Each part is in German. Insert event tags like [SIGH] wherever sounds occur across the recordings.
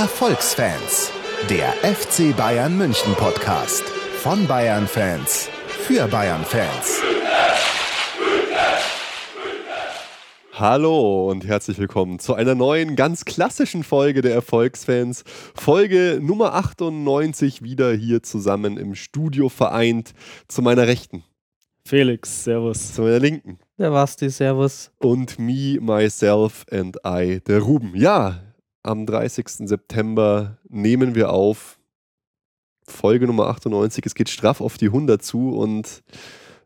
Erfolgsfans, der FC Bayern München Podcast von Bayern Fans für Bayern Fans. Hallo und herzlich willkommen zu einer neuen, ganz klassischen Folge der Erfolgsfans. Folge Nummer 98 wieder hier zusammen im Studio vereint. Zu meiner Rechten. Felix, Servus. Zu meiner Linken. Der Basti, Servus. Und me, myself and I, der Ruben. Ja, am 30. September nehmen wir auf. Folge Nummer 98. Es geht straff auf die 100 zu und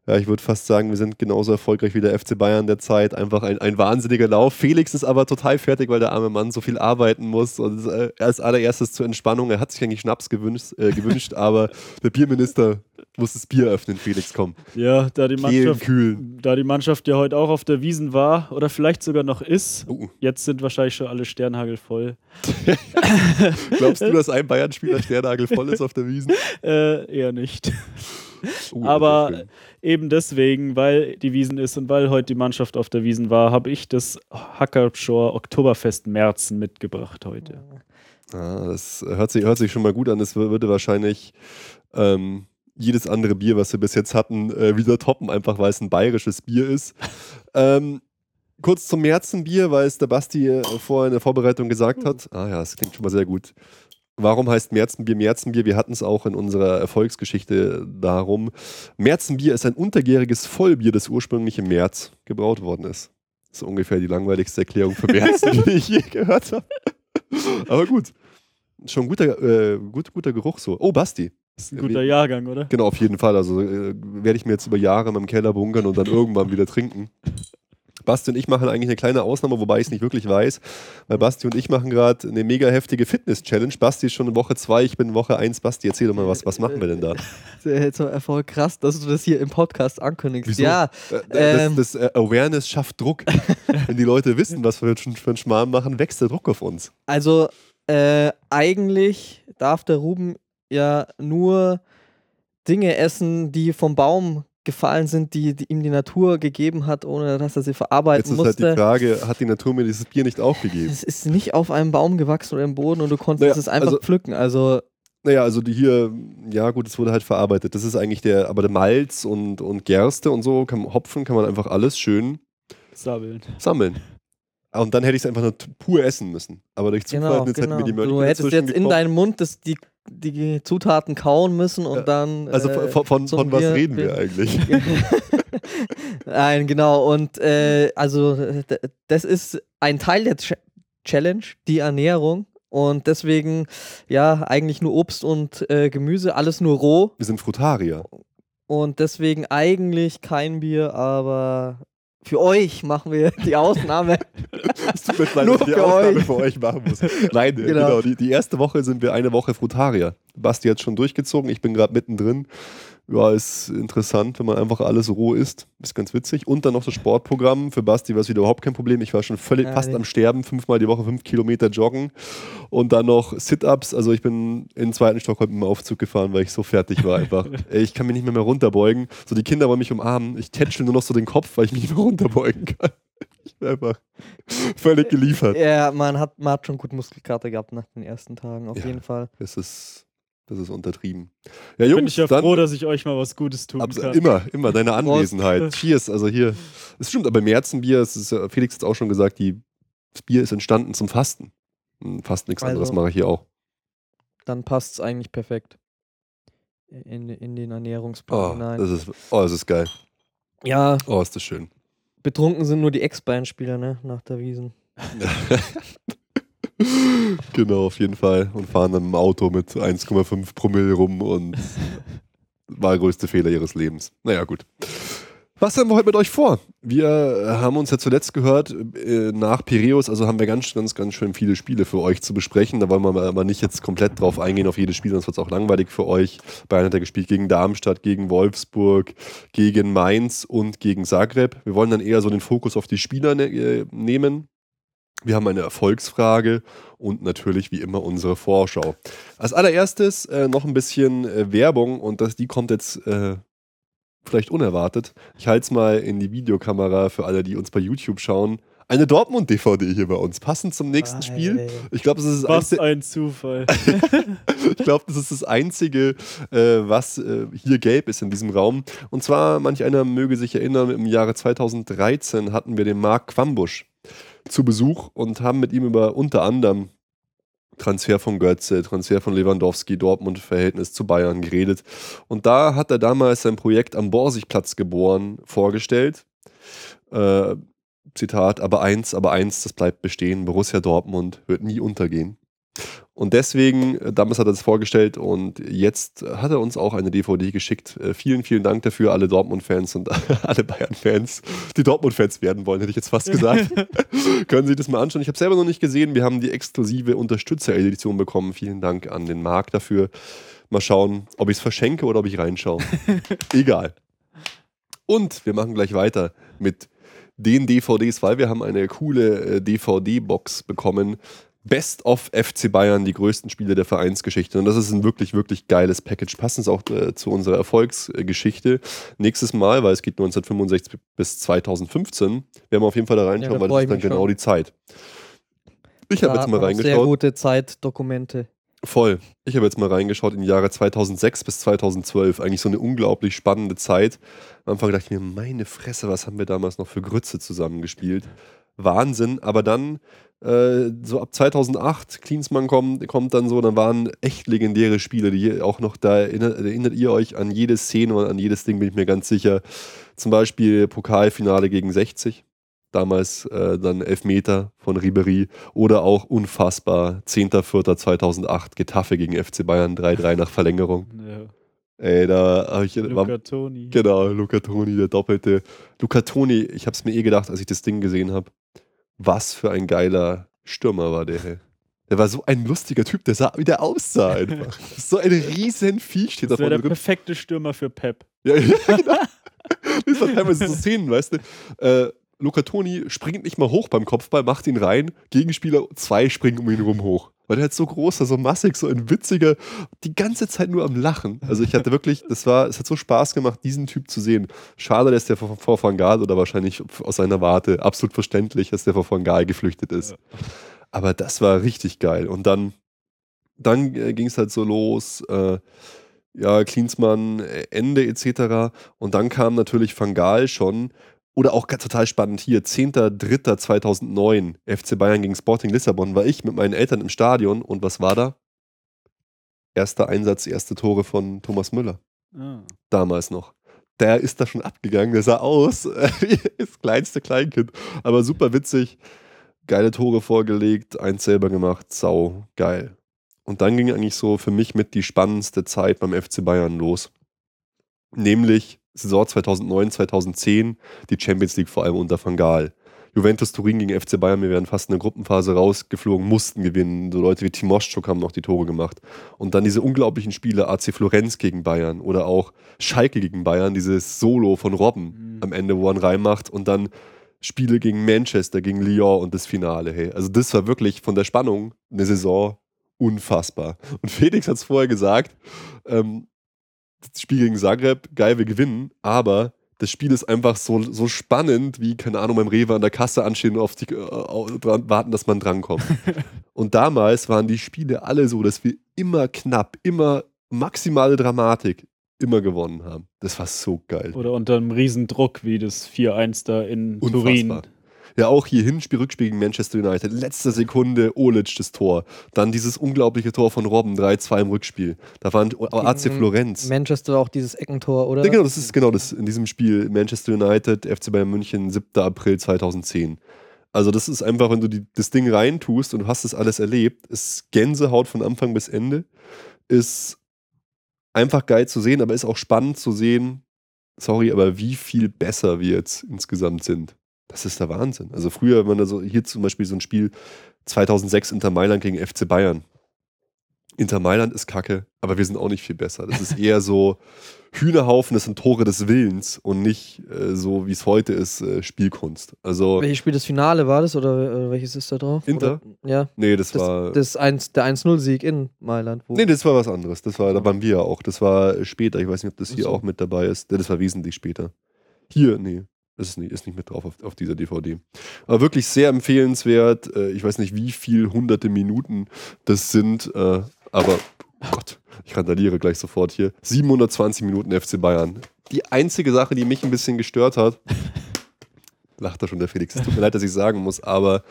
ja, ich würde fast sagen, wir sind genauso erfolgreich wie der FC Bayern der Zeit. Einfach ein, ein wahnsinniger Lauf. Felix ist aber total fertig, weil der arme Mann so viel arbeiten muss. Und äh, als allererstes zur Entspannung, er hat sich eigentlich Schnaps gewünscht, äh, gewünscht [LAUGHS] aber der Bierminister muss das Bier öffnen, Felix, komm. Ja, da die, Mannschaft, kühlen. da die Mannschaft ja heute auch auf der Wiesen war oder vielleicht sogar noch ist, Uh. jetzt sind wahrscheinlich schon alle Sternhagel voll. [LAUGHS] Glaubst du, [LAUGHS] dass ein Bayern-Spieler Sternagel voll ist auf der Wiesen? Äh, eher nicht. Uh, Aber eben deswegen, weil die Wiesen ist und weil heute die Mannschaft auf der Wiesen war, habe ich das Hackershore Oktoberfest Märzen mitgebracht heute. Ah, das hört sich, hört sich schon mal gut an. Das wür- würde wahrscheinlich ähm, jedes andere Bier, was wir bis jetzt hatten, äh, wieder toppen, einfach weil es ein bayerisches Bier ist. ähm, kurz zum Märzenbier, weil es der Basti äh, vorher in der Vorbereitung gesagt hat. Ah ja, das klingt schon mal sehr gut. Warum heißt Märzenbier Märzenbier? Wir hatten es auch in unserer Erfolgsgeschichte darum. Märzenbier ist ein untergäriges Vollbier, das ursprünglich im März gebraut worden ist. Das ist ungefähr die langweiligste Erklärung für Märzen, [LAUGHS] die ich je gehört habe. Aber gut. Schon guter, äh, gut, guter Geruch so. Oh, Basti. Das ist ein guter Jahrgang, oder? Genau, auf jeden Fall. Also äh, werde ich mir jetzt über Jahre in meinem Keller bunkern und dann irgendwann wieder trinken. Basti und ich machen eigentlich eine kleine Ausnahme, wobei ich es nicht wirklich weiß, weil Basti und ich machen gerade eine mega heftige Fitness-Challenge. Basti ist schon in Woche 2, ich bin in Woche 1. Basti, erzähl doch mal, was, was machen wir denn da? [LAUGHS] So Erfolg krass, dass du das hier im Podcast ankündigst. Wieso? Ja, Äh, Ähm. Das, das äh, Awareness schafft Druck. [LAUGHS] Wenn die Leute wissen, was wir schon für einen Schmarrn machen, wächst der Druck auf uns. also äh, eigentlich darf der Ruben ja nur Dinge essen, die vom Baum gefallen sind, die, die ihm die Natur gegeben hat, ohne dass er sie Jetzt verarbeiten ist halt die musste. Frage, hat die Natur mir dieses Bier nicht aufgegeben? es ist nicht auf einem Baum gewachsen oder im Boden und du konntest Naja, es einfach also- pflücken. Also Naja, also die hier, ja gut, es wurde halt verarbeitet. Das ist eigentlich der, aber der Malz und, und Gerste und so, kann, Hopfen kann man einfach alles schön Sabbeln. sammeln. Ah, Und dann hätte ich es einfach nur pur essen müssen. Aber durch Zufall, genau, jetzt genau. hätten wir die Mörder Du hättest jetzt in deinen Mund das, die, die Zutaten kauen müssen und Ja, dann. Also äh, von, von, von was reden wir eigentlich? [LAUGHS] Nein, genau. Und äh, also das ist ein Teil der Ch Challenge, die Ernährung. Und deswegen, ja, eigentlich nur Obst und äh, Gemüse, alles nur roh. Wir sind Frutarier. Und deswegen eigentlich kein Bier, aber für euch machen wir die [LAUGHS] Ausnahme. Es tut mir leid, Nur dass ich die für Aufnahme euch. für euch machen muss. Nein, genau. Genau. die, die erste Woche sind wir eine Woche Frutarier. Basti hat schon durchgezogen, ich bin gerade mittendrin. Ja, ist interessant, wenn man einfach alles roh isst. Ist ganz witzig. Und dann noch das Sportprogramm. Für Basti war es wieder überhaupt kein Problem. Ich war schon völlig Ja, fast nee. am Sterben, fünfmal die Woche fünf Kilometer joggen. Und dann noch Sit-Ups. Also ich bin in den zweiten Stock heute mit dem Aufzug gefahren, weil ich so fertig war einfach. [LAUGHS] Ich kann mich nicht mehr, mehr runterbeugen. So, die Kinder wollen mich umarmen. Ich tätschel nur noch so den Kopf, weil ich mich nicht mehr runterbeugen kann. [LAUGHS] Ich bin einfach völlig geliefert. ja, man hat, man hat schon gut Muskelkater gehabt nach den ersten Tagen, auf Ja. jeden Fall. Das ist, das ist untertrieben. Ja, Bin Jungs, ich ja dann froh, dass ich euch mal was Gutes tun kann. immer, immer deine Anwesenheit. Cheers, also hier. Es stimmt, aber Märzenbier, es ist, ja- Felix hat es auch schon gesagt, die, das Bier ist entstanden zum Fasten. Hm, Fast nichts anderes Also- mache ich hier auch. Dann passt es eigentlich perfekt in, in den Ernährungsplan Oh, hinein. das ist, oh, das ist geil. Ja, Oh, ist das schön. betrunken sind nur die Ex-Bayern-Spieler, ne? Nach der Wiesen. [LAUGHS] [LAUGHS] genau, auf jeden Fall. Und fahren dann im Auto mit 1,5 Promille rum und [LAUGHS] war der größte Fehler ihres Lebens. Naja, gut. Was haben wir heute mit euch vor? Wir haben uns ja zuletzt gehört, äh, nach Piräus, also haben wir ganz, ganz, ganz schön viele Spiele für euch zu besprechen. Da wollen wir mal nicht jetzt komplett drauf eingehen, auf jedes Spiel, sonst wird es auch langweilig für euch. Bayern hat er gespielt gegen Darmstadt, gegen Wolfsburg, gegen Mainz und gegen Zagreb. Wir wollen dann eher so den Fokus auf die Spieler ne äh, nehmen. Wir haben eine Erfolgsfrage und natürlich wie immer unsere Vorschau. Als allererstes äh, noch ein bisschen äh, Werbung und das, die kommt jetzt äh, vielleicht unerwartet. Ich halte es mal in die Videokamera für alle, die uns bei YouTube schauen. eine Dortmund-DVD hier bei uns, passend zum nächsten Spiel. Geil. Ich glaube, das ist das Was einzige, ein Zufall. [LAUGHS] ich glaube, das ist das einzige, äh, was äh, hier gelb ist in diesem Raum. Und zwar, manch einer möge sich erinnern, im Jahre 2013 hatten wir den Marc Quambusch zu Besuch und haben mit ihm über unter anderem Transfer von Götze, Transfer von Lewandowski, Dortmund-Verhältnis zu Bayern geredet. Und da hat er damals sein Projekt am Borsigplatz geboren vorgestellt. Äh, Zitat, aber eins, aber eins, das bleibt bestehen, Borussia Dortmund wird nie untergehen. Und deswegen, äh, damals hat er das vorgestellt und jetzt hat er uns auch eine DVD geschickt. Äh, vielen, vielen Dank dafür, alle Dortmund-Fans und [LAUGHS] alle Bayern-Fans, die Dortmund-Fans werden wollen, hätte ich jetzt fast gesagt. [LAUGHS] Können Sie das mal anschauen. Ich habe selber noch nicht gesehen. Wir haben die exklusive Unterstützer-Edition bekommen. Vielen Dank an den Marc dafür. Mal schauen, ob ich es verschenke oder ob ich reinschaue. [LAUGHS] Egal. Und wir machen gleich weiter mit den DVDs, weil wir haben eine coole äh, DVD-Box bekommen. Best of FC Bayern, die größten Spiele der Vereinsgeschichte. Und das ist ein wirklich, wirklich geiles Package. Passend auch äh, zu unserer Erfolgsgeschichte. Nächstes Mal, weil es geht 1965 bis 2015, werden wir auf jeden Fall da reinschauen, Ja, da weil das ist dann genau schon. die Zeit. Ich habe jetzt mal auch Sehr reingeschaut. gute Zeitdokumente. Voll. Ich habe jetzt mal reingeschaut in die Jahre 2006 bis 2012. Eigentlich so eine unglaublich spannende Zeit. Am Anfang dachte ich mir, meine Fresse, was haben wir damals noch für Grütze zusammengespielt? Wahnsinn. Aber dann, äh, so ab 2008, Klinsmann kommt, kommt dann so, dann waren echt legendäre Spiele, die auch noch, da erinnert, erinnert ihr euch an jede Szene und an jedes Ding, bin ich mir ganz sicher. Zum Beispiel Pokalfinale gegen 60. Damals äh, dann Elfmeter von Ribery oder auch unfassbar 10.04.2008 Getafe gegen FC Bayern 3-3 nach Verlängerung. ja. Ey, da habe ich war, Luca Toni. genau Luca Toni, der doppelte. Luca Toni, ich habe es mir eh gedacht, als ich das Ding gesehen habe, was für ein geiler Stürmer war der. hey. Der war so ein lustiger Typ, der sah, wie der aussah einfach. [LAUGHS] So ein riesen Viech steht da Das wäre vorne der drin. perfekte Stürmer für Pep. Ja, ja genau. [LAUGHS] Das war teilweise so Szenen, weißt du. Äh, Luca Toni springt nicht mal hoch beim Kopfball, macht ihn rein. Gegenspieler, zwei springen um ihn rum hoch. Weil der halt so groß war, so massig, so ein witziger, die ganze Zeit nur am Lachen. Also ich hatte wirklich, das war, es hat so Spaß gemacht, diesen Typ zu sehen. Schade, dass der vor, vor Van Gaal oder wahrscheinlich aus seiner Warte absolut verständlich, dass der vor Van Gaal geflüchtet ist. Aber das war richtig geil. Und dann, dann äh, ging es halt so los. Äh, ja, Klinsmann, Ende etc. Und dann kam natürlich Van Gaal schon. Oder auch ganz total spannend hier, 10.03.2009, FC Bayern gegen Sporting Lissabon, war ich mit meinen Eltern im Stadion und was war da? Erster Einsatz, erste Tore von Thomas Müller, Ah. damals noch. Der ist da schon abgegangen, der sah aus [LAUGHS] wie das kleinste Kleinkind, aber super witzig. Geile Tore vorgelegt, eins selber gemacht, sau geil. Und dann ging eigentlich so für mich mit die spannendste Zeit beim FC Bayern los. Nämlich Saison 2009, 2010, die Champions League vor allem unter Van Gaal. Juventus Turin gegen FC Bayern, wir wären fast in der Gruppenphase rausgeflogen, mussten gewinnen. So Leute wie Timoschuk haben noch die Tore gemacht. Und dann diese unglaublichen Spiele, AC Florenz gegen Bayern oder auch Schalke gegen Bayern, dieses Solo von Robben Mhm. am Ende, wo er reinmacht und dann Spiele gegen Manchester, gegen Lyon und das Finale. Hey. Also das war wirklich von der Spannung eine Saison unfassbar. Und Felix hat es vorher gesagt, ähm, das Spiel gegen Zagreb, geil, wir gewinnen, aber das Spiel ist einfach so, so spannend, wie, keine Ahnung, beim Rewe an der Kasse anstehen und auf die, äh, dran, warten, dass man drankommt. [LAUGHS] und damals waren die Spiele alle so, dass wir immer knapp, immer maximale Dramatik, immer gewonnen haben. Das war so geil. Oder unter einem Riesendruck, wie das 4-1 da in Turin. Ja, auch hier Hinspiel, Rückspiel gegen Manchester United. Letzte Sekunde Olic das Tor. Dann dieses unglaubliche Tor von Robben, 3-2 im Rückspiel. Da waren AC Florenz. Manchester auch dieses Eckentor, oder? Ja, genau, das ist genau das in diesem Spiel. Manchester United, FC Bayern München, 7. April 2010. Also, das ist einfach, wenn du die, das Ding reintust und du hast das alles erlebt, ist Gänsehaut von Anfang bis Ende. Ist einfach geil zu sehen, aber ist auch spannend zu sehen, sorry, aber wie viel besser wir jetzt insgesamt sind. Das ist der Wahnsinn. Also, früher, wenn man da so, hier zum Beispiel so ein Spiel 2006 Inter Mailand gegen FC Bayern. Inter Mailand ist kacke, aber wir sind auch nicht viel besser. Das ist [LAUGHS] eher so Hühnerhaufen, das sind Tore des Willens und nicht äh, so, wie es heute ist, äh, Spielkunst. Also, Welches Spiel das Finale war das oder äh, welches ist da drauf? Inter? Oder, ja, nee, das, das, war. das 1, der 1-0-Sieg in Mailand. Wo nee, das war was anderes. Das war, da waren wir ja auch. Das war später. Ich weiß nicht, ob das hier so. auch mit dabei ist. Das war wesentlich später. Hier, nee. Ist nicht, ist nicht mit drauf auf, auf dieser DVD. Aber wirklich sehr empfehlenswert. Äh, ich weiß nicht, wie viel hunderte Minuten das sind, äh, aber oh Gott, ich randaliere gleich sofort hier. 720 Minuten FC Bayern. Die einzige Sache, die mich ein bisschen gestört hat, [LAUGHS] lacht da schon der Felix. Es tut mir leid, dass ich sagen muss, aber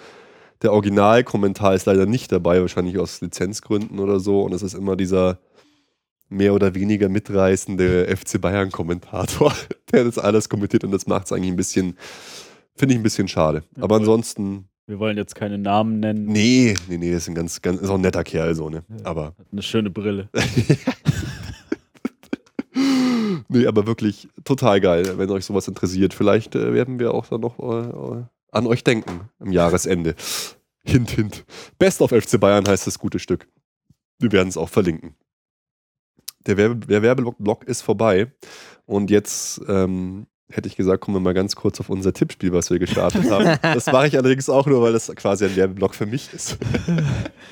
der Originalkommentar ist leider nicht dabei, wahrscheinlich aus Lizenzgründen oder so. Und es ist immer dieser mehr oder weniger mitreißende FC Bayern-Kommentator, [LAUGHS] der das alles kommentiert und das macht es eigentlich ein bisschen, finde ich ein bisschen schade. Aber ansonsten. Wir wollen jetzt keine Namen nennen. Nee, nee, nee, ist ein ganz, ganz, ist auch ein netter Kerl, so, ne? Aber. Eine schöne Brille. [LAUGHS] nee, aber wirklich total geil, wenn euch sowas interessiert. Vielleicht äh, werden wir auch dann noch äh, äh an euch denken am Jahresende. Hint, hint. Best of FC Bayern heißt das gute Stück. Wir werden es auch verlinken der, Werbe, der Werbeblock ist vorbei. Und jetzt ähm, hätte ich gesagt, kommen wir mal ganz kurz auf unser Tippspiel, was wir gestartet haben. [LAUGHS] Das mache ich allerdings auch nur, weil das quasi ein Werbeblock für mich ist. [LAUGHS]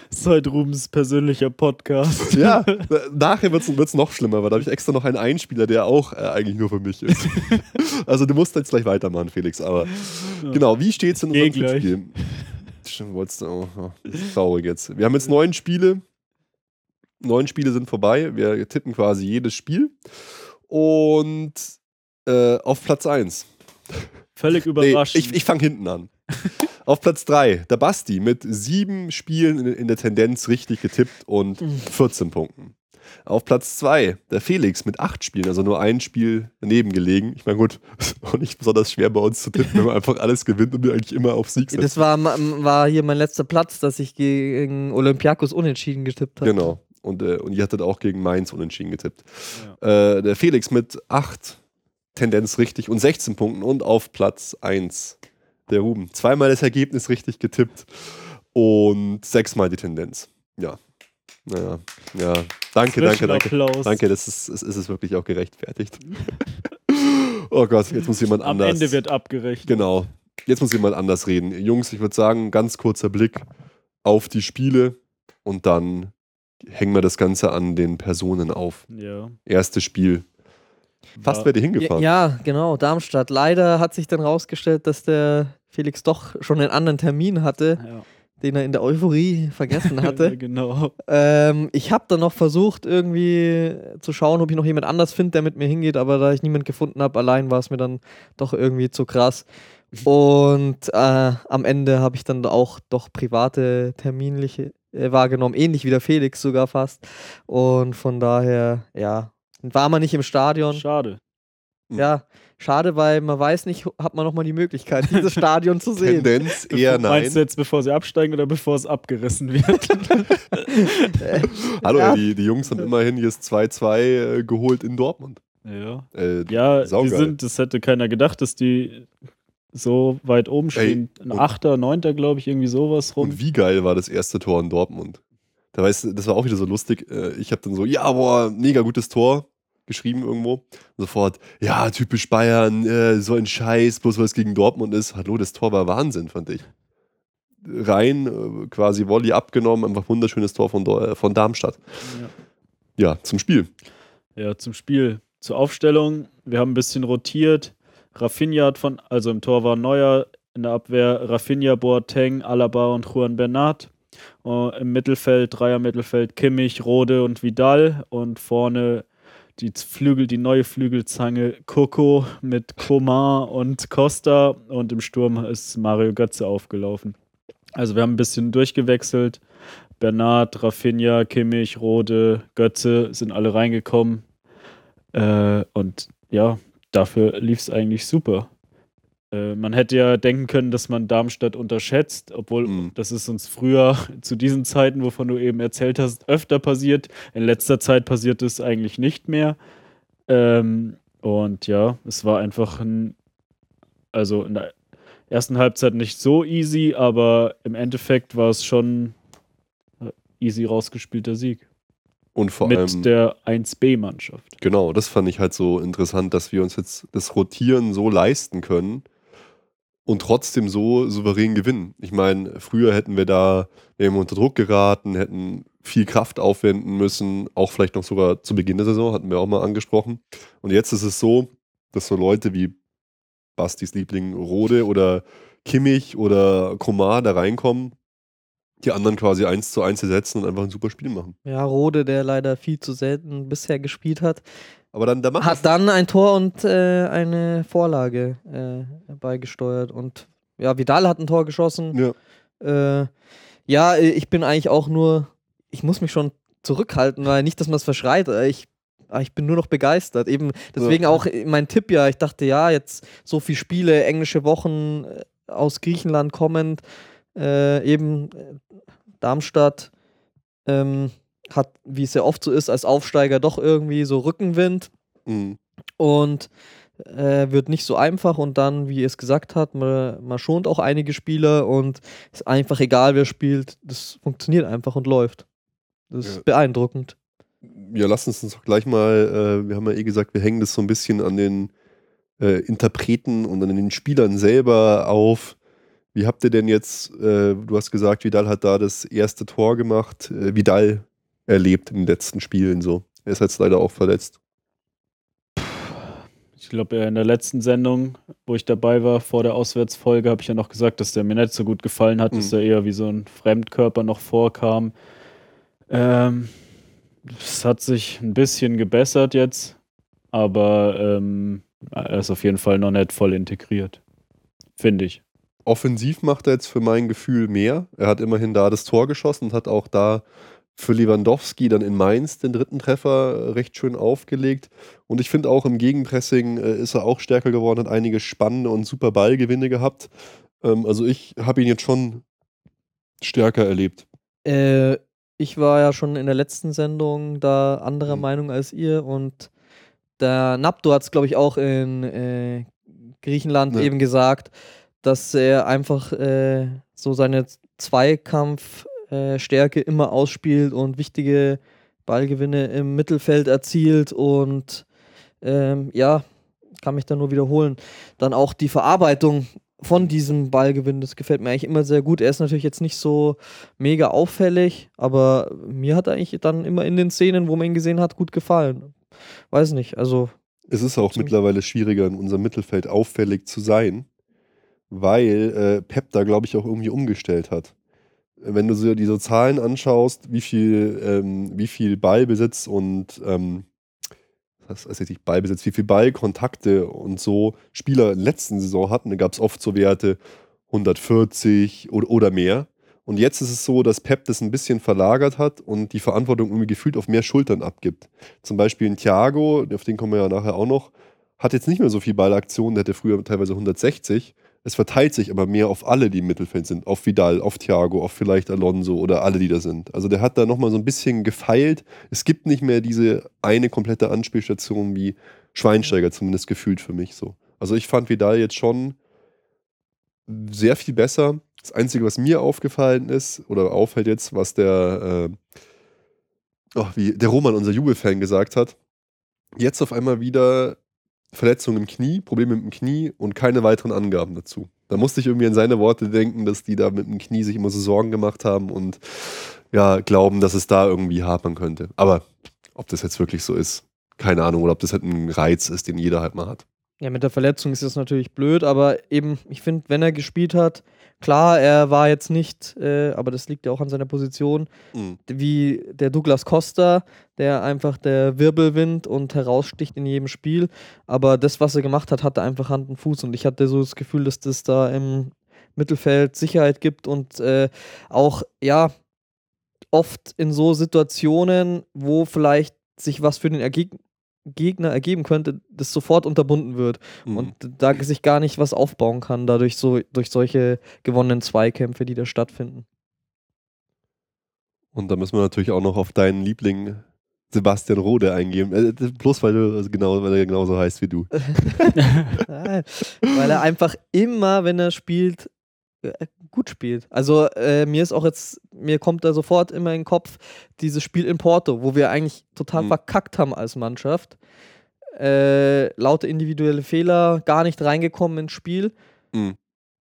Das ist halt Rubens persönlicher Podcast. Ja, nachher wird es noch schlimmer, weil da habe ich extra noch einen Einspieler, der auch äh, eigentlich nur für mich ist. [LAUGHS] Also du musst jetzt gleich weitermachen, Felix. Aber genau, wie steht es in unserem Tippspiel? Stimmt, wolltest du, oh, oh, traurig jetzt. Wir haben jetzt neun Spiele neun Spiele sind vorbei. Wir tippen quasi jedes Spiel. Und äh, auf Platz 1. Völlig [LAUGHS] überraschend. Nee, ich ich fange hinten an. auf Platz 3, der Basti mit sieben Spielen in, in der Tendenz richtig getippt und [LAUGHS] 14 mhm. Punkten. Auf Platz 2 der Felix mit acht Spielen, also nur ein Spiel daneben gelegen. Ich meine, gut, ist [LAUGHS] auch nicht besonders schwer bei uns zu tippen, wenn man einfach alles gewinnt und wir eigentlich immer auf Sieg sind. Das war, war hier mein letzter Platz, dass ich gegen Olympiakos unentschieden getippt habe. Genau. Und, äh, und ihr hattet auch gegen Mainz unentschieden getippt. Ja. Äh, der Felix mit 8 Tendenz richtig und 16 Punkten und auf Platz 1 der Ruben. Zweimal das Ergebnis richtig getippt und sechsmal die Tendenz. Ja. Naja, ja. Danke, danke, danke. Applaus. Danke, das ist, ist, ist es wirklich auch gerechtfertigt. [LAUGHS] oh Gott, jetzt muss jemand anders. Am Ende wird abgerechnet. Genau. Jetzt muss jemand anders reden. Jungs, ich würde sagen, ganz kurzer Blick auf die Spiele und dann hängen wir das Ganze an den Personen auf. Ja. Erstes Spiel. Fast ja. wäre die hingefahren. Ja, genau, Darmstadt. Leider hat sich dann rausgestellt, dass der Felix doch schon einen anderen Termin hatte, ja. den er in der Euphorie vergessen [LAUGHS] hatte. genau. Ähm, ich habe dann noch versucht, irgendwie zu schauen, ob ich noch jemand anders finde, der mit mir hingeht, aber da ich niemanden gefunden habe, allein war es mir dann doch irgendwie zu krass. [LAUGHS] Und äh, am Ende habe ich dann auch doch private terminliche wahrgenommen, ähnlich wie der Felix sogar fast. Und von daher, ja, war man nicht im Stadion. Schade. Ja, schade, weil man weiß nicht, hat man nochmal die Möglichkeit, [LAUGHS] dieses Stadion zu sehen. Tendenz eher nein. Meinst du jetzt, bevor sie absteigen oder bevor es abgerissen wird? [LAUGHS] Hallo, ja. die, die Jungs haben immerhin jetzt 2-2 äh, geholt in Dortmund. Ja, äh, ja die sind, das hätte keiner gedacht, dass die so weit oben stehen. Ey, ein Achter, Neunter, glaube ich, irgendwie sowas rum. Und wie geil war das erste Tor in Dortmund? Da weißt, das war auch wieder so lustig. Äh, ich habe dann so, ja, boah, mega gutes Tor geschrieben irgendwo. Und sofort, ja, typisch Bayern, äh, so ein Scheiß, bloß weil es gegen Dortmund ist. Hallo, das Tor war Wahnsinn, fand ich. Rein, äh, quasi Volley abgenommen, einfach wunderschönes Tor von, von Darmstadt. Ja. ja, zum Spiel. Ja, zum Spiel. Zur Aufstellung. Wir haben ein bisschen rotiert. Rafinha hat von, also im Tor war Neuer, in der Abwehr Rafinha, Boateng, Alaba und Juan Bernat. Uh, Im Mittelfeld, Dreier Mittelfeld, Kimmich, Rode und Vidal und vorne die Flügel, die neue Flügelzange Coco mit Coman und Costa und im Sturm ist Mario Götze aufgelaufen. Also wir haben ein bisschen durchgewechselt. Bernat, Rafinha, Kimmich, Rode, Götze sind alle reingekommen. Äh, und ja, dafür lief es eigentlich super. Äh, man hätte ja denken können, dass man Darmstadt unterschätzt, obwohl mhm. das ist uns früher [LAUGHS] zu diesen Zeiten, wovon du eben erzählt hast, öfter passiert. In letzter Zeit passiert es eigentlich nicht mehr. Ähm, und ja, es war einfach ein, also in der ersten Halbzeit nicht so easy, aber im Endeffekt war es schon easy rausgespielter Sieg. Und vor mit allem, der 1B-Mannschaft. Genau, das fand ich halt so interessant, dass wir uns jetzt das Rotieren so leisten können und trotzdem so souverän gewinnen. Ich meine, früher hätten wir da, wir unter Druck geraten, hätten viel Kraft aufwenden müssen, auch vielleicht noch sogar zu Beginn der Saison, hatten wir auch mal angesprochen. Und jetzt ist es so, dass so Leute wie Bastis Liebling Rode oder Kimmich oder Komar da reinkommen, die anderen quasi eins zu eins ersetzen und einfach ein super Spiel machen. Ja, Rode, der leider viel zu selten bisher gespielt hat, Aber dann, da macht hat dann ein Tor und äh, eine Vorlage äh, beigesteuert. Und ja, Vidal hat ein Tor geschossen. Ja. Äh, ja, äh, ich bin eigentlich auch nur, ich muss mich schon zurückhalten, weil nicht, dass man es verschreit. äh, Ich, ah, ich bin nur noch begeistert. Eben deswegen auch äh, mein Tipp ja. Ich dachte, ja, jetzt so viele Spiele, englische Wochen aus Griechenland kommend, äh, eben äh, Darmstadt ähm, hat, wie es ja oft so ist, als Aufsteiger doch irgendwie so Rückenwind Mhm. und äh, wird nicht so einfach und dann, wie ihr es gesagt habt, man, man schont auch einige Spieler und ist einfach egal, wer spielt, das funktioniert einfach und läuft. Das ist Ja. beeindruckend. Ja, lass uns doch gleich mal, äh, wir haben ja eh gesagt, wir hängen das so ein bisschen an den äh, Interpreten und an den Spielern selber auf. Wie habt ihr denn jetzt, äh, du hast gesagt, Vidal hat da das erste Tor gemacht, äh, Vidal erlebt in den letzten Spielen so. Er ist jetzt leider auch verletzt. Ich glaube, in der letzten Sendung, wo ich dabei war, vor der Auswärtsfolge, habe ich ja noch gesagt, dass der mir nicht so gut gefallen hat, dass Mhm. er eher wie so ein Fremdkörper noch vorkam. Ähm, es hat sich ein bisschen gebessert jetzt, aber ähm, er ist auf jeden Fall noch nicht voll integriert. Finde ich. Offensiv macht er jetzt für mein Gefühl mehr. Er hat immerhin da das Tor geschossen und hat auch da für Lewandowski dann in Mainz den dritten Treffer äh, recht schön aufgelegt. Und ich finde auch im Gegenpressing äh, ist er auch stärker geworden, hat einige spannende und super Ballgewinne gehabt. Ähm, also ich habe ihn jetzt schon stärker erlebt. Äh, ich war ja schon in der letzten Sendung da anderer Mhm. Meinung als ihr und der Napto hat es, glaube ich, auch in äh, Griechenland Ja. eben gesagt, dass er einfach äh, so seine Zweikampfstärke immer ausspielt und wichtige Ballgewinne im Mittelfeld erzielt und ähm, ja, kann mich da nur wiederholen. Dann auch die Verarbeitung von diesem Ballgewinn, das gefällt mir eigentlich immer sehr gut. Er ist natürlich jetzt nicht so mega auffällig, aber mir hat er eigentlich dann immer in den Szenen, wo man ihn gesehen hat, gut gefallen. Weiß nicht, also Es ist auch mittlerweile schwieriger, in unserem Mittelfeld auffällig zu sein, weil äh, Pep da, glaube ich, auch irgendwie umgestellt hat. Wenn du so diese Zahlen anschaust, wie viel, ähm, wie viel Ballbesitz und ähm, was heißt nicht Ballbesitz, wie viel Ballkontakte und so Spieler in der letzten Saison hatten, da gab es oft so Werte 140 oder, oder mehr. Und jetzt ist es so, dass Pep das ein bisschen verlagert hat und die Verantwortung irgendwie gefühlt auf mehr Schultern abgibt. Zum Beispiel ein Thiago, auf den kommen wir ja nachher auch noch, hat jetzt nicht mehr so viel Ballaktionen, der hatte früher teilweise 160. Es verteilt sich aber mehr auf alle, die im Mittelfeld sind. Auf Vidal, auf Thiago, auf vielleicht Alonso oder alle, die da sind. Also der hat da nochmal so ein bisschen gefeilt. Es gibt nicht mehr diese eine komplette Anspielstation wie Schweinsteiger, zumindest gefühlt für mich so. Also ich fand Vidal jetzt schon sehr viel besser. Das Einzige, was mir aufgefallen ist, oder auffällt jetzt, was der, äh, ach, wie der Roman, unser Jubelfan, gesagt hat, jetzt auf einmal wieder Verletzung im Knie, Probleme mit dem Knie und keine weiteren Angaben dazu. Da musste ich irgendwie an seine Worte denken, dass die da mit dem Knie sich immer so Sorgen gemacht haben und ja, glauben, dass es da irgendwie hapern könnte. Aber ob das jetzt wirklich so ist, keine Ahnung, oder ob das halt ein Reiz ist, den jeder halt mal hat. Ja, mit der Verletzung ist das natürlich blöd, aber eben, ich finde, wenn er gespielt hat, klar, er war jetzt nicht, äh, aber das liegt ja auch an seiner Position, Mhm. wie der Douglas Costa, der einfach der Wirbelwind und heraussticht in jedem Spiel. Aber das, was er gemacht hat, hatte einfach Hand und Fuß und ich hatte so das Gefühl, dass das da im Mittelfeld Sicherheit gibt und äh, auch, ja, oft in so Situationen, wo vielleicht sich was für den Ergeg Gegner ergeben könnte, das sofort unterbunden wird Mhm. und da sich gar nicht was aufbauen kann, dadurch so durch solche gewonnenen Zweikämpfe, die da stattfinden. Und da müssen wir natürlich auch noch auf deinen Liebling Sebastian Rode eingehen. Äh, bloß weil du also genau, weil er genauso heißt wie du. [LAUGHS] Nein, weil er einfach immer, wenn er spielt, gut spielt. Also äh, mir ist auch jetzt, mir kommt da sofort immer in den Kopf dieses Spiel in Porto, wo wir eigentlich total Mhm. verkackt haben als Mannschaft. Äh, laute individuelle Fehler, gar nicht reingekommen ins Spiel. Mhm.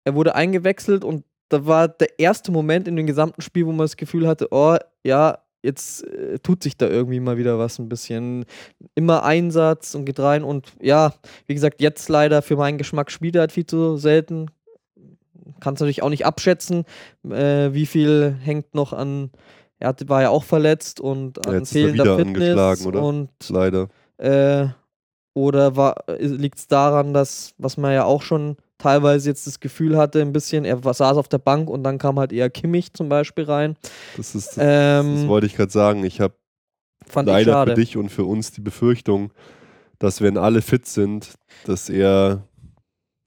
Er wurde eingewechselt und da war der erste Moment in dem gesamten Spiel, wo man das Gefühl hatte, oh ja, jetzt äh, tut sich da irgendwie mal wieder was ein bisschen. Immer Einsatz und geht rein und ja, wie gesagt, jetzt leider für meinen Geschmack spielt er halt viel zu selten. Kannst natürlich auch nicht abschätzen, äh, wie viel hängt noch an. Er hat, war ja auch verletzt und an er fehlender Fitness angeschlagen, oder? und Leider. äh, oder liegt es daran, dass, was man ja auch schon teilweise jetzt das Gefühl hatte, ein bisschen, er saß auf der Bank und dann kam halt eher Kimmich zum Beispiel rein. Das ist, das, Ähm, das wollte ich gerade sagen. Ich habe leider für dich und für uns die Befürchtung, dass wenn alle fit sind, dass er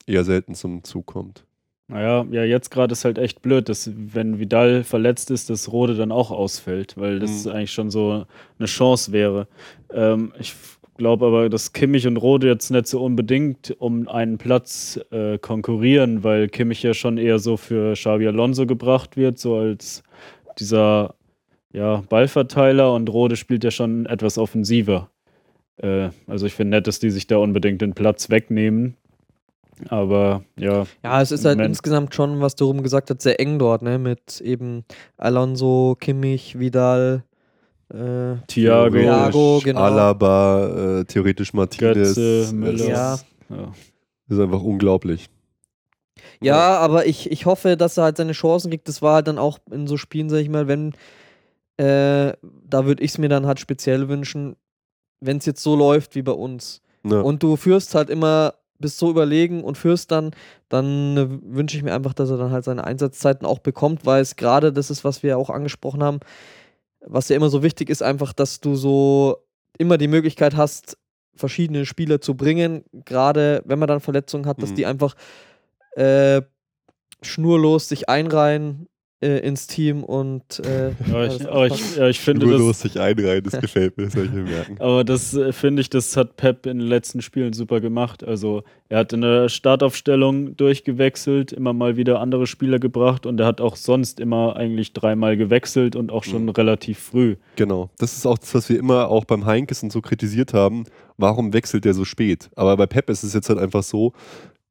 eher selten zum Zug kommt. Naja, ja, jetzt gerade ist halt echt blöd, dass wenn Vidal verletzt ist, dass Rode dann auch ausfällt, weil das Mhm. eigentlich schon so eine Chance wäre. Ähm, ich glaube aber, dass Kimmich und Rode jetzt nicht so unbedingt um einen Platz äh, konkurrieren, weil Kimmich ja schon eher so für Xabi Alonso gebracht wird, so als dieser ja, Ballverteiler und Rode spielt ja schon etwas offensiver. Äh, also ich finde nett, dass die sich da unbedingt den Platz wegnehmen. Aber ja, Ja, es ist halt insgesamt schon, was du rum gesagt hast, sehr eng dort, ne? Mit eben Alonso, Kimmich, Vidal, äh, Thiago, Thiago, genau. Alaba, äh, theoretisch Martinez. Götze, Müller. Ja. ist- ja. ist einfach unglaublich. Ja, aber ich, ich hoffe, dass er halt seine Chancen kriegt. Das war halt dann auch in so Spielen, sag ich mal, wenn, äh, da würde ich es mir dann halt speziell wünschen, wenn es jetzt so läuft wie bei uns. Ja. Und du führst halt immer, bist so überlegen und führst dann, dann äh, wünsche ich mir einfach, dass er dann halt seine Einsatzzeiten auch bekommt, weil es gerade das ist, was wir auch angesprochen haben, was ja immer so wichtig ist, einfach, dass du so immer die Möglichkeit hast, verschiedene Spieler zu bringen, gerade wenn man dann Verletzungen hat, dass Mhm. die einfach äh, schnurlos sich einreihen äh, ins Team und äh, Aber ich, aber ich, ja, ich finde Nur das, sich einreihen, das gefällt mir, das soll ich mir merken. [LAUGHS] aber das äh, finde ich, das hat Pep in den letzten Spielen super gemacht. Also er hat in der Startaufstellung durchgewechselt, immer mal wieder andere Spieler gebracht und er hat auch sonst immer eigentlich dreimal gewechselt und auch schon Mhm. relativ früh. Genau. Das ist auch das, was wir immer auch beim Heinkes und so kritisiert haben. Warum wechselt der so spät? Aber bei Pep ist es jetzt halt einfach so,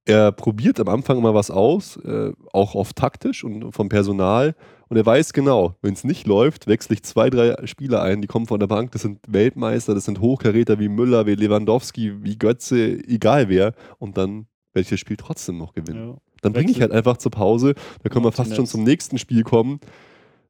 er probiert am Anfang immer was aus, äh, auch oft taktisch und vom Personal. Und er weiß genau, wenn es nicht läuft, wechsle ich zwei, drei Spieler ein, die kommen von der Bank, das sind Weltmeister, das sind Hochkaräter wie Müller, wie Lewandowski, wie Götze, egal wer. Und dann werde ich das Spiel trotzdem noch gewinnen. Ja. Dann bringe ich halt einfach zur Pause. Da können wir fast schon zum nächsten Spiel kommen.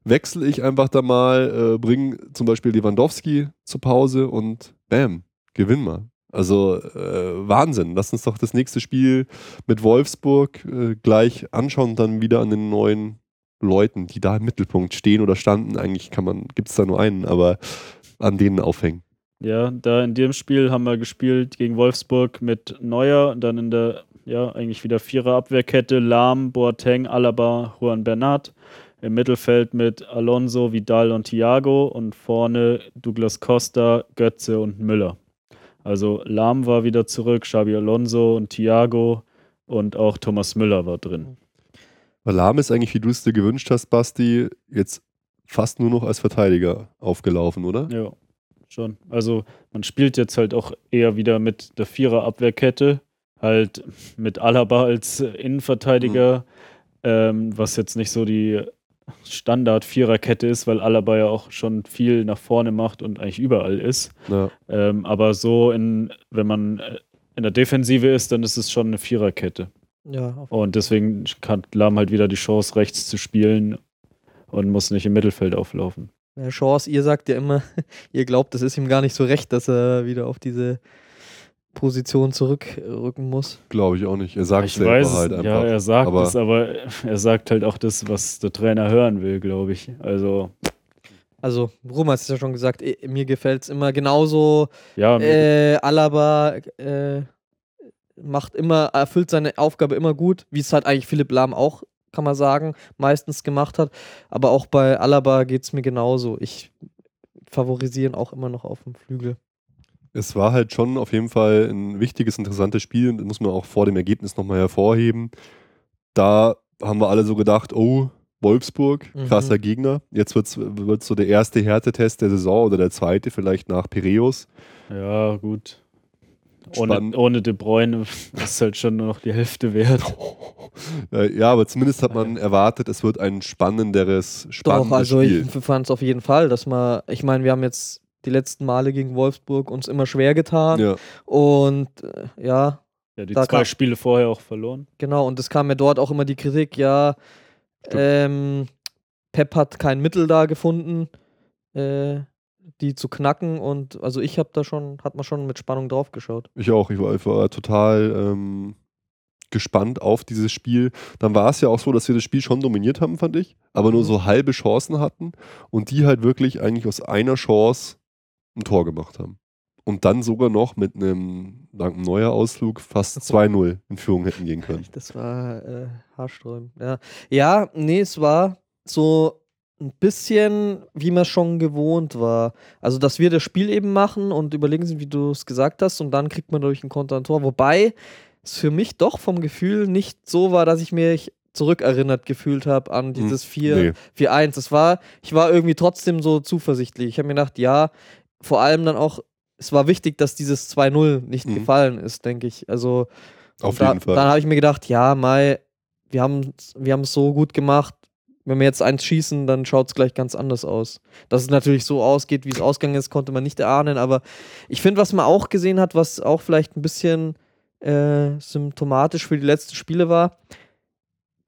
Wechsle ich einfach da mal, äh, bringe zum Beispiel Lewandowski zur Pause und bam, gewinn mal. Also äh, Wahnsinn. Lass uns doch das nächste Spiel mit Wolfsburg äh, gleich anschauen und dann wieder an den neuen Leuten, die da im Mittelpunkt stehen oder standen. Eigentlich kann man, gibt es da nur einen, aber an denen aufhängen. Ja, da in dem Spiel haben wir gespielt gegen Wolfsburg mit Neuer dann in der, ja, eigentlich wieder Vierer-Abwehrkette, Lahm, Boateng, Alaba, Juan Bernat. Im Mittelfeld mit Alonso, Vidal und Thiago und vorne Douglas Costa, Götze und Müller. Also Lahm war wieder zurück, Xabi Alonso und Thiago und auch Thomas Müller war drin. Weil Lahm ist eigentlich, wie du es dir gewünscht hast, Basti, jetzt fast nur noch als Verteidiger aufgelaufen, oder? Ja, schon. Also man spielt jetzt halt auch eher wieder mit der Vierer-Abwehrkette, halt mit Alaba als Innenverteidiger, ähm, was jetzt nicht so die Standard-Viererkette ist, weil Alaba ja auch schon viel nach vorne macht und eigentlich überall ist. Ja. Ähm, aber so, in, wenn man äh, in der Defensive ist, dann ist es schon eine Viererkette. ja, Und deswegen hat Lahm halt wieder die Chance, rechts zu spielen und muss nicht im Mittelfeld auflaufen. eine Chance. Ihr sagt ja immer, [LAUGHS] ihr glaubt, es ist ihm gar nicht so recht, dass er wieder auf diese Position zurückrücken muss. Glaube ich auch nicht. Er sagt Ich selber weiß, halt es, einfach. ja, er sagt aber- es, aber er sagt halt auch das, was der Trainer hören will, glaube ich. Also, Also, Rum hat es ja schon gesagt, eh, mir gefällt es immer genauso. ja, Äh, Alaba äh, macht immer, erfüllt seine Aufgabe immer gut, wie es halt eigentlich Philipp Lahm auch, kann man sagen, meistens gemacht hat. Aber auch bei Alaba geht es mir genauso. Ich favorisiere ihn auch immer noch auf dem Flügel. Es war halt schon auf jeden Fall ein wichtiges, interessantes Spiel. Das muss man auch vor dem Ergebnis nochmal hervorheben. Da haben wir alle so gedacht, oh, Wolfsburg, Mhm. krasser Gegner. Jetzt wird es so der erste Härtetest der Saison oder der zweite, vielleicht nach Piräus. ja, gut. Ohne, Spannend. ohne De Bruyne [LAUGHS] ist halt schon nur noch die Hälfte wert. [LAUGHS] Äh, ja, aber zumindest hat man erwartet, es wird ein spannenderes, spannendes Doch, also Spiel. ich fand es auf jeden Fall, dass man, ich meine, wir haben jetzt die letzten Male gegen Wolfsburg uns immer schwer getan ja. und äh, ja, Ja, die Da zwei kam- Spiele vorher auch verloren. genau, und es kam mir dort auch immer die Kritik, ja, ähm, Pep hat kein Mittel da gefunden, äh, die zu knacken und also ich habe da schon, hat man schon mit Spannung drauf geschaut. Ich auch. Ich war, ich war total ähm, gespannt auf dieses Spiel. Dann war es ja auch so, dass wir das Spiel schon dominiert haben, fand ich, aber nur Mhm. so halbe Chancen hatten und die halt wirklich eigentlich aus einer Chance ein Tor gemacht haben. Und dann sogar noch mit einem, dank neuer Ausflug, fast 2-0 in Führung hätten gehen können. Das war äh, haarsträubend. Ja. ja, nee, es war so ein bisschen, wie man schon gewohnt war. Also, dass wir das Spiel eben machen und überlegen sind, wie du es gesagt hast, und dann kriegt man durch ein Konter ein Tor. Wobei es für mich doch vom Gefühl nicht so war, dass ich mich zurückerinnert gefühlt habe an dieses 4 Nee. 4-1. Das war, ich war irgendwie trotzdem so zuversichtlich. Ich habe mir gedacht, ja, vor allem dann auch, es war wichtig, dass dieses 2-0 nicht Mhm. gefallen ist, denke ich. Also, Auf und da, jeden Fall. Dann habe ich mir gedacht, ja, Mai, wir haben wir es so gut gemacht. Wenn wir jetzt eins schießen, dann schaut es gleich ganz anders aus. Dass es natürlich so ausgeht, wie es ausgegangen ist, konnte man nicht erahnen. Aber ich finde, was man auch gesehen hat, was auch vielleicht ein bisschen äh, symptomatisch für die letzten Spiele war,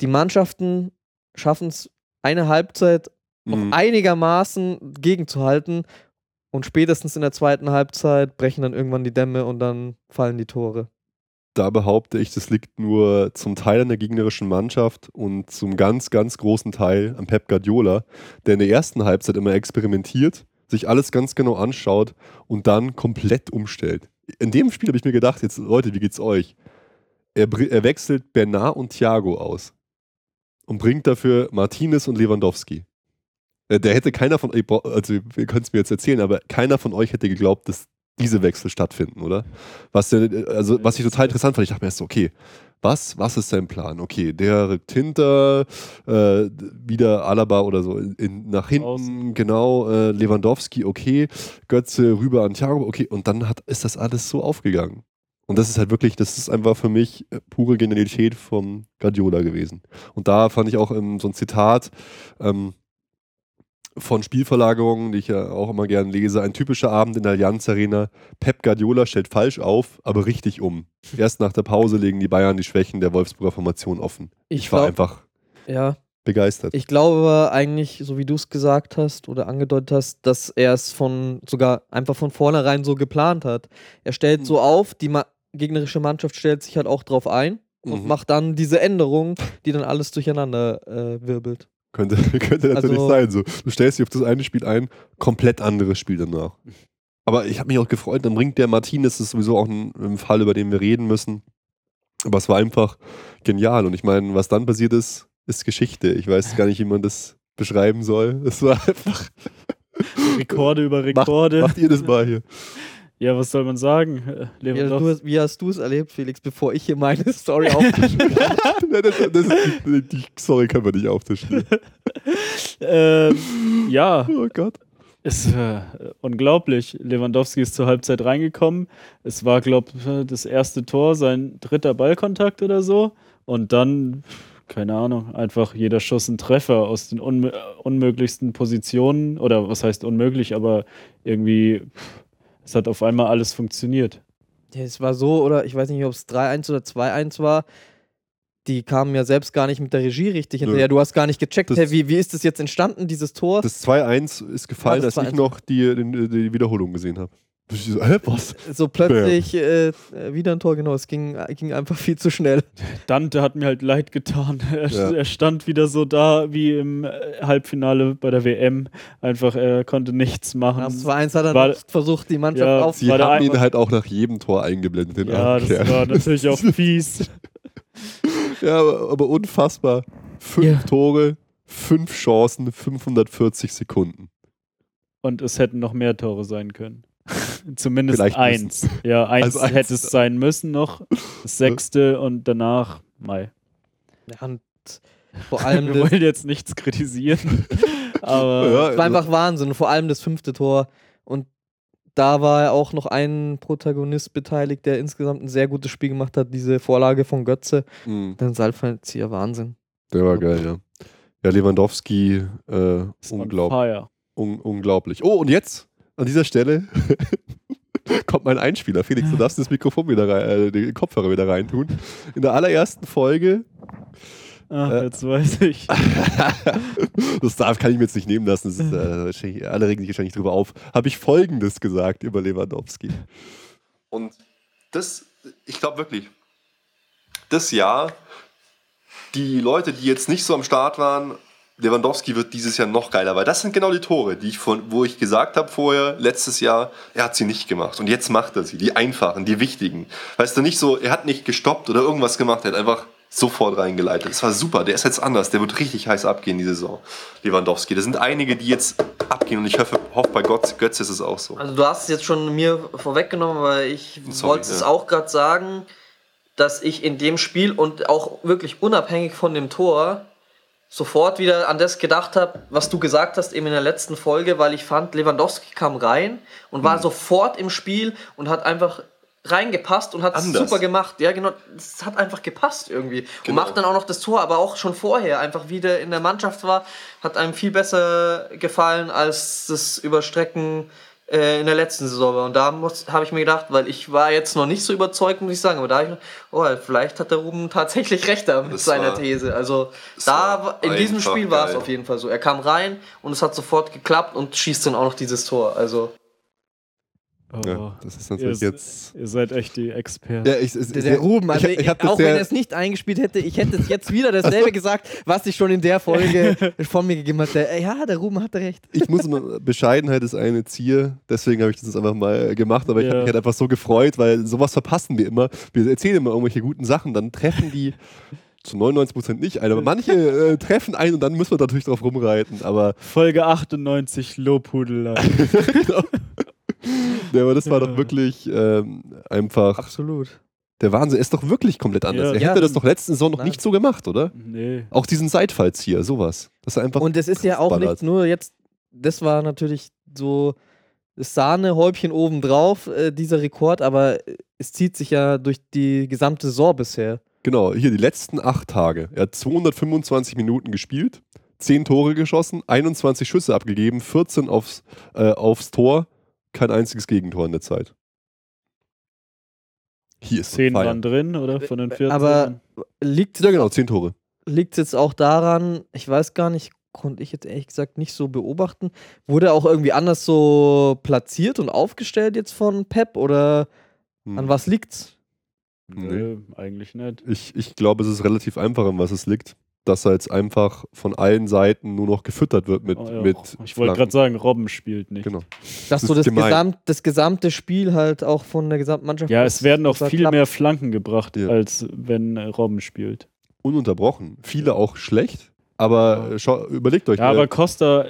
die Mannschaften schaffen es eine Halbzeit noch Mhm. einigermaßen gegenzuhalten und spätestens in der zweiten Halbzeit brechen dann irgendwann die Dämme und dann fallen die Tore. da behaupte ich, das liegt nur zum Teil an der gegnerischen Mannschaft und zum ganz, ganz großen Teil an Pep Guardiola, der in der ersten Halbzeit immer experimentiert, sich alles ganz genau anschaut und dann komplett umstellt. In dem Spiel habe ich mir gedacht, jetzt Leute, wie geht's euch? Er, er wechselt Bernard und Thiago aus und bringt dafür Martinez und Lewandowski. Äh, Der hätte keiner von euch, also ihr könnt es mir jetzt erzählen, aber keiner von euch hätte geglaubt, dass diese Wechsel stattfinden, oder? Was, der, also, was ich total interessant fand, ich dachte mir erst so, okay, was, was ist sein Plan? Okay, der rückt hinter, äh, wieder Alaba oder so in, in, nach hinten, Außen. genau, äh, Lewandowski, okay, Götze rüber an Thiago, okay, und dann hat, ist das alles so aufgegangen. Und das ist halt wirklich, das ist einfach für mich äh, pure Genialität vom Guardiola gewesen. Und da fand ich auch ähm, so ein Zitat, ähm, von Spielverlagerungen, die ich ja auch immer gern lese. Ein typischer Abend in der Allianz Arena. Pep Guardiola stellt falsch auf, aber richtig um. Erst nach der Pause legen die Bayern die Schwächen der Wolfsburger Formation offen. Ich, Ich war glaub- einfach Ja, begeistert. ich glaube eigentlich, so wie du es gesagt hast oder angedeutet hast, dass er es von sogar einfach von vornherein so geplant hat. Er stellt Mhm. so auf, die Ma gegnerische Mannschaft stellt sich halt auch drauf ein und Mhm. macht dann diese Änderung, die dann alles durcheinander äh, wirbelt. Könnte, [LAUGHS] könnte natürlich Also- sein. So. Du stellst dich auf das eine Spiel ein, komplett anderes Spiel danach. Aber ich habe mich auch gefreut, dann bringt der Martinez, das ist sowieso auch ein, ein Fall, über den wir reden müssen. Aber es war einfach genial. Und ich meine, was dann passiert ist, ist Geschichte. Ich weiß gar nicht, wie man das beschreiben soll. Es war einfach. Rekorde über [LAUGHS] Macht, Rekorde. macht ihr das mal hier. Ja, was soll man sagen? Äh, Wie, Lewandowski- wie hast du es erlebt, Felix, bevor ich hier meine [LAUGHS] Story aufgeschrieben habe? [LAUGHS] Nein, das, das ist, die, Story können wir nicht auftischen. [LAUGHS] ähm, ja, Oh Gott. ist äh, unglaublich. Lewandowski ist zur Halbzeit reingekommen. Es war, glaube ich, das erste Tor, sein dritter Ballkontakt oder so. Und dann, keine Ahnung, einfach jeder Schuss ein Treffer aus den unmö unmöglichsten Positionen. Oder was heißt unmöglich, aber irgendwie, pff, es hat auf einmal alles funktioniert. Ja, es war so, oder ich weiß nicht, ob es 3-1 oder 2-1 war. Die kamen ja selbst gar nicht mit der Regie richtig Nö. hinterher. Du hast gar nicht gecheckt, Das- hey, wie, wie ist das jetzt entstanden, dieses Tor? Das 2-1 ist gefallen, Ah, das als ich 2-1. noch die, die, die Wiederholung gesehen habe. Ich so, hä, was? so plötzlich äh, äh, wieder ein Tor, genau. Es ging, ging einfach viel zu schnell. Dante hat mir halt leid getan. [LAUGHS] Er, Ja. er stand wieder so da wie im äh, Halbfinale bei der WM. Einfach, er konnte nichts machen. Das 2-1 hat er War- versucht, die Mannschaft Ja, auf. Sie war haben ihn halt auch nach jedem Tor eingeblendet. Den ja, armen das war natürlich auch [LAUGHS] fies. ja aber, aber unfassbar. Fünf Ja. Tore, fünf Chancen, 540 Sekunden. Und es hätten noch mehr Tore sein können. [LAUGHS] Zumindest Vielleicht eins. Ja, eins Also eins. hätte es sein müssen noch. Das sechste und danach Mai. Ja, und vor allem [LAUGHS] Wir wollen jetzt nichts kritisieren. [LAUGHS] aber Ja, es war einfach Wahnsinn. Vor allem das fünfte Tor. Und da war ja auch noch ein Protagonist beteiligt, der insgesamt ein sehr gutes Spiel gemacht hat, diese Vorlage von Götze. Mhm. Dann Seilfallzieher, Wahnsinn. Der war geil, ja. Ja, Lewandowski, äh, fire. Un unglaublich. Oh, und jetzt, an dieser Stelle, [LAUGHS] kommt mein Einspieler. Felix, du darfst das Mikrofon wieder rein, äh, den Kopfhörer wieder reintun. In der allerersten Folge, Ach, Äh. jetzt weiß ich. [LAUGHS] das darf, kann ich mir jetzt nicht nehmen lassen, ist, äh, [LAUGHS] alle regen sich wahrscheinlich drüber auf, habe ich Folgendes gesagt über Lewandowski. Und das, ich glaube wirklich, das Jahr, die Leute, die jetzt nicht so am Start waren, Lewandowski wird dieses Jahr noch geiler, weil das sind genau die Tore, die ich von, wo ich gesagt habe vorher, letztes Jahr, er hat sie nicht gemacht. Und jetzt macht er sie, die einfachen, die wichtigen. Weißt du, nicht so, er hat nicht gestoppt oder irgendwas gemacht, er hat einfach sofort reingeleitet. Das war super, der ist jetzt anders, der wird richtig heiß abgehen die Saison, Lewandowski. Da sind einige, die jetzt abgehen und ich hoffe, hoffe bei Gott, Götze ist es auch so. Also du hast es jetzt schon mir vorweggenommen, weil ich wollte es ja. auch gerade sagen, dass ich in dem Spiel und auch wirklich unabhängig von dem Tor sofort wieder an das gedacht habe, was du gesagt hast eben in der letzten Folge, weil ich fand, Lewandowski kam rein und Mhm. war sofort im Spiel und hat einfach reingepasst und hat es super gemacht. Ja, genau, es hat einfach gepasst irgendwie. Genau. Und macht dann auch noch das Tor, aber auch schon vorher, einfach wie der in der Mannschaft war, hat einem viel besser gefallen als das Überstrecken äh, in der letzten Saison war. Und da habe ich mir gedacht, weil ich war jetzt noch nicht so überzeugt, muss ich sagen, aber da habe ich oh, vielleicht hat der Ruben tatsächlich recht da mit seiner war- These. Also da in diesem Spiel war es auf jeden Fall so. Er kam rein und es hat sofort geklappt und schießt dann auch noch dieses Tor. Also Oh, Ja, das ist ihr, natürlich jetzt. ihr seid echt die Experten. Ja, ich, der, der Ruben, also ich, ich auch wenn er es nicht eingespielt hätte, ich hätte es jetzt wieder dasselbe [LAUGHS] gesagt, was ich schon in der Folge [LAUGHS] von mir gegeben hatte. Äh, Ja, der Ruben hatte recht. ich muss immer, [LAUGHS] Bescheidenheit ist eine Zier, deswegen habe ich das jetzt einfach mal gemacht, aber ich Ja. habe mich halt einfach so gefreut, weil sowas verpassen wir immer. Wir erzählen immer irgendwelche guten Sachen, dann treffen die zu 99% nicht ein, aber manche äh, treffen ein und dann müssen wir natürlich drauf rumreiten, aber, Folge 98 Lobhudelei. [LAUGHS] ja, aber das war Ja. doch wirklich ähm, einfach Absolut. der Wahnsinn. Er ist doch wirklich komplett anders. Ja. er Ja, hätte das doch letzte Saison noch nein. nicht so gemacht, oder? nee. Auch diesen Seitfallzieher, sowas. Das ist einfach Und es ist ja auch ballert. nicht nur jetzt, das war natürlich so das Sahnehäubchen obendrauf, äh, dieser Rekord, aber es zieht sich ja durch die gesamte Saison bisher. Genau, hier die letzten acht Tage. Er hat 225 Minuten gespielt, 10 Tore geschossen, 21 Schüsse abgegeben, 14 aufs, äh, aufs Tor, kein einziges Gegentor in der Zeit. Hier ist 10 Feier. waren drin, oder? Von den 14. Aber liegt Ja, genau, 10 Tore. liegt jetzt auch daran, ich weiß gar nicht, konnte ich jetzt ehrlich gesagt nicht so beobachten, wurde er auch irgendwie anders so platziert und aufgestellt jetzt von Pep oder Hm. an was liegt's? Nö, eigentlich nicht. Ich, ich glaube, es ist relativ einfach, an was es liegt. Dass er jetzt einfach von allen Seiten nur noch gefüttert wird mit. Oh, ja. mit ich wollte gerade sagen, Robben spielt nicht. Genau. Dass Das so das. Gesamt, das gesamte Spiel halt auch von der gesamten Mannschaft. Ja, es werden auch viel klappt. mehr Flanken gebracht, Ja. als wenn äh, Robben spielt. Ununterbrochen. Viele auch schlecht, aber Ja. überlegt euch. Ja, aber Costa,